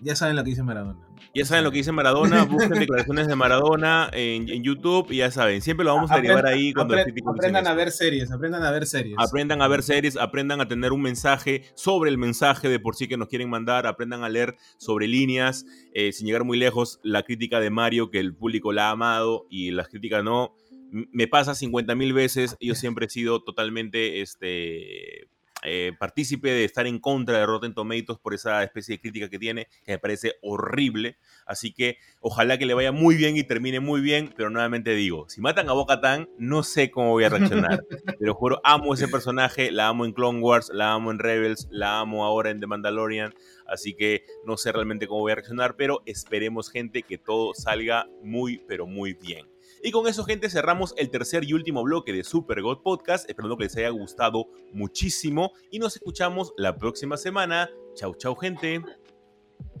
ya saben lo que dice Maradona. Ya saben lo que dice Maradona, [LAUGHS] busquen declaraciones de Maradona en, en YouTube y ya saben, siempre lo vamos a derivar Aprendan- ahí cuando apre- los críticos dicen aprendan a ver series, aprendan a ver series. Aprendan a ver series, aprendan a tener un mensaje sobre el mensaje de por sí que nos quieren mandar, aprendan a leer sobre líneas, eh, sin llegar muy lejos, la crítica de Mario, que el público la ha amado y las críticas no. Me pasa 50 mil veces, yo [LAUGHS] siempre he sido totalmente este, eh, partícipe de estar en contra de Rotten Tomatoes por esa especie de crítica que tiene, que me parece horrible. Así que ojalá que le vaya muy bien y termine muy bien, pero nuevamente digo, si matan a Bo-Katan, no sé cómo voy a reaccionar. [LAUGHS] Te lo juro, amo ese personaje, la amo en Clone Wars, la amo en Rebels, la amo ahora en The Mandalorian, así que no sé realmente cómo voy a reaccionar, pero esperemos gente que todo salga muy, pero muy bien. Y con eso, gente, cerramos el tercer y último bloque de Super God Podcast, esperando que les haya gustado muchísimo y nos escuchamos la próxima semana. Chau, chau, gente.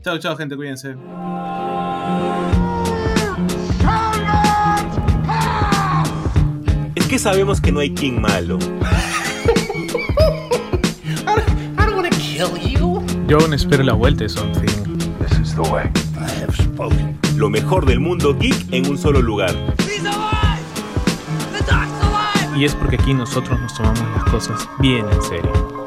Chao, chao, gente, cuídense. Es que sabemos que no hay King malo. Yo aún espero la vuelta de Something. This is the way. I have spoken. Lo mejor del mundo geek en un solo lugar. Y es porque aquí nosotros nos tomamos las cosas bien en serio.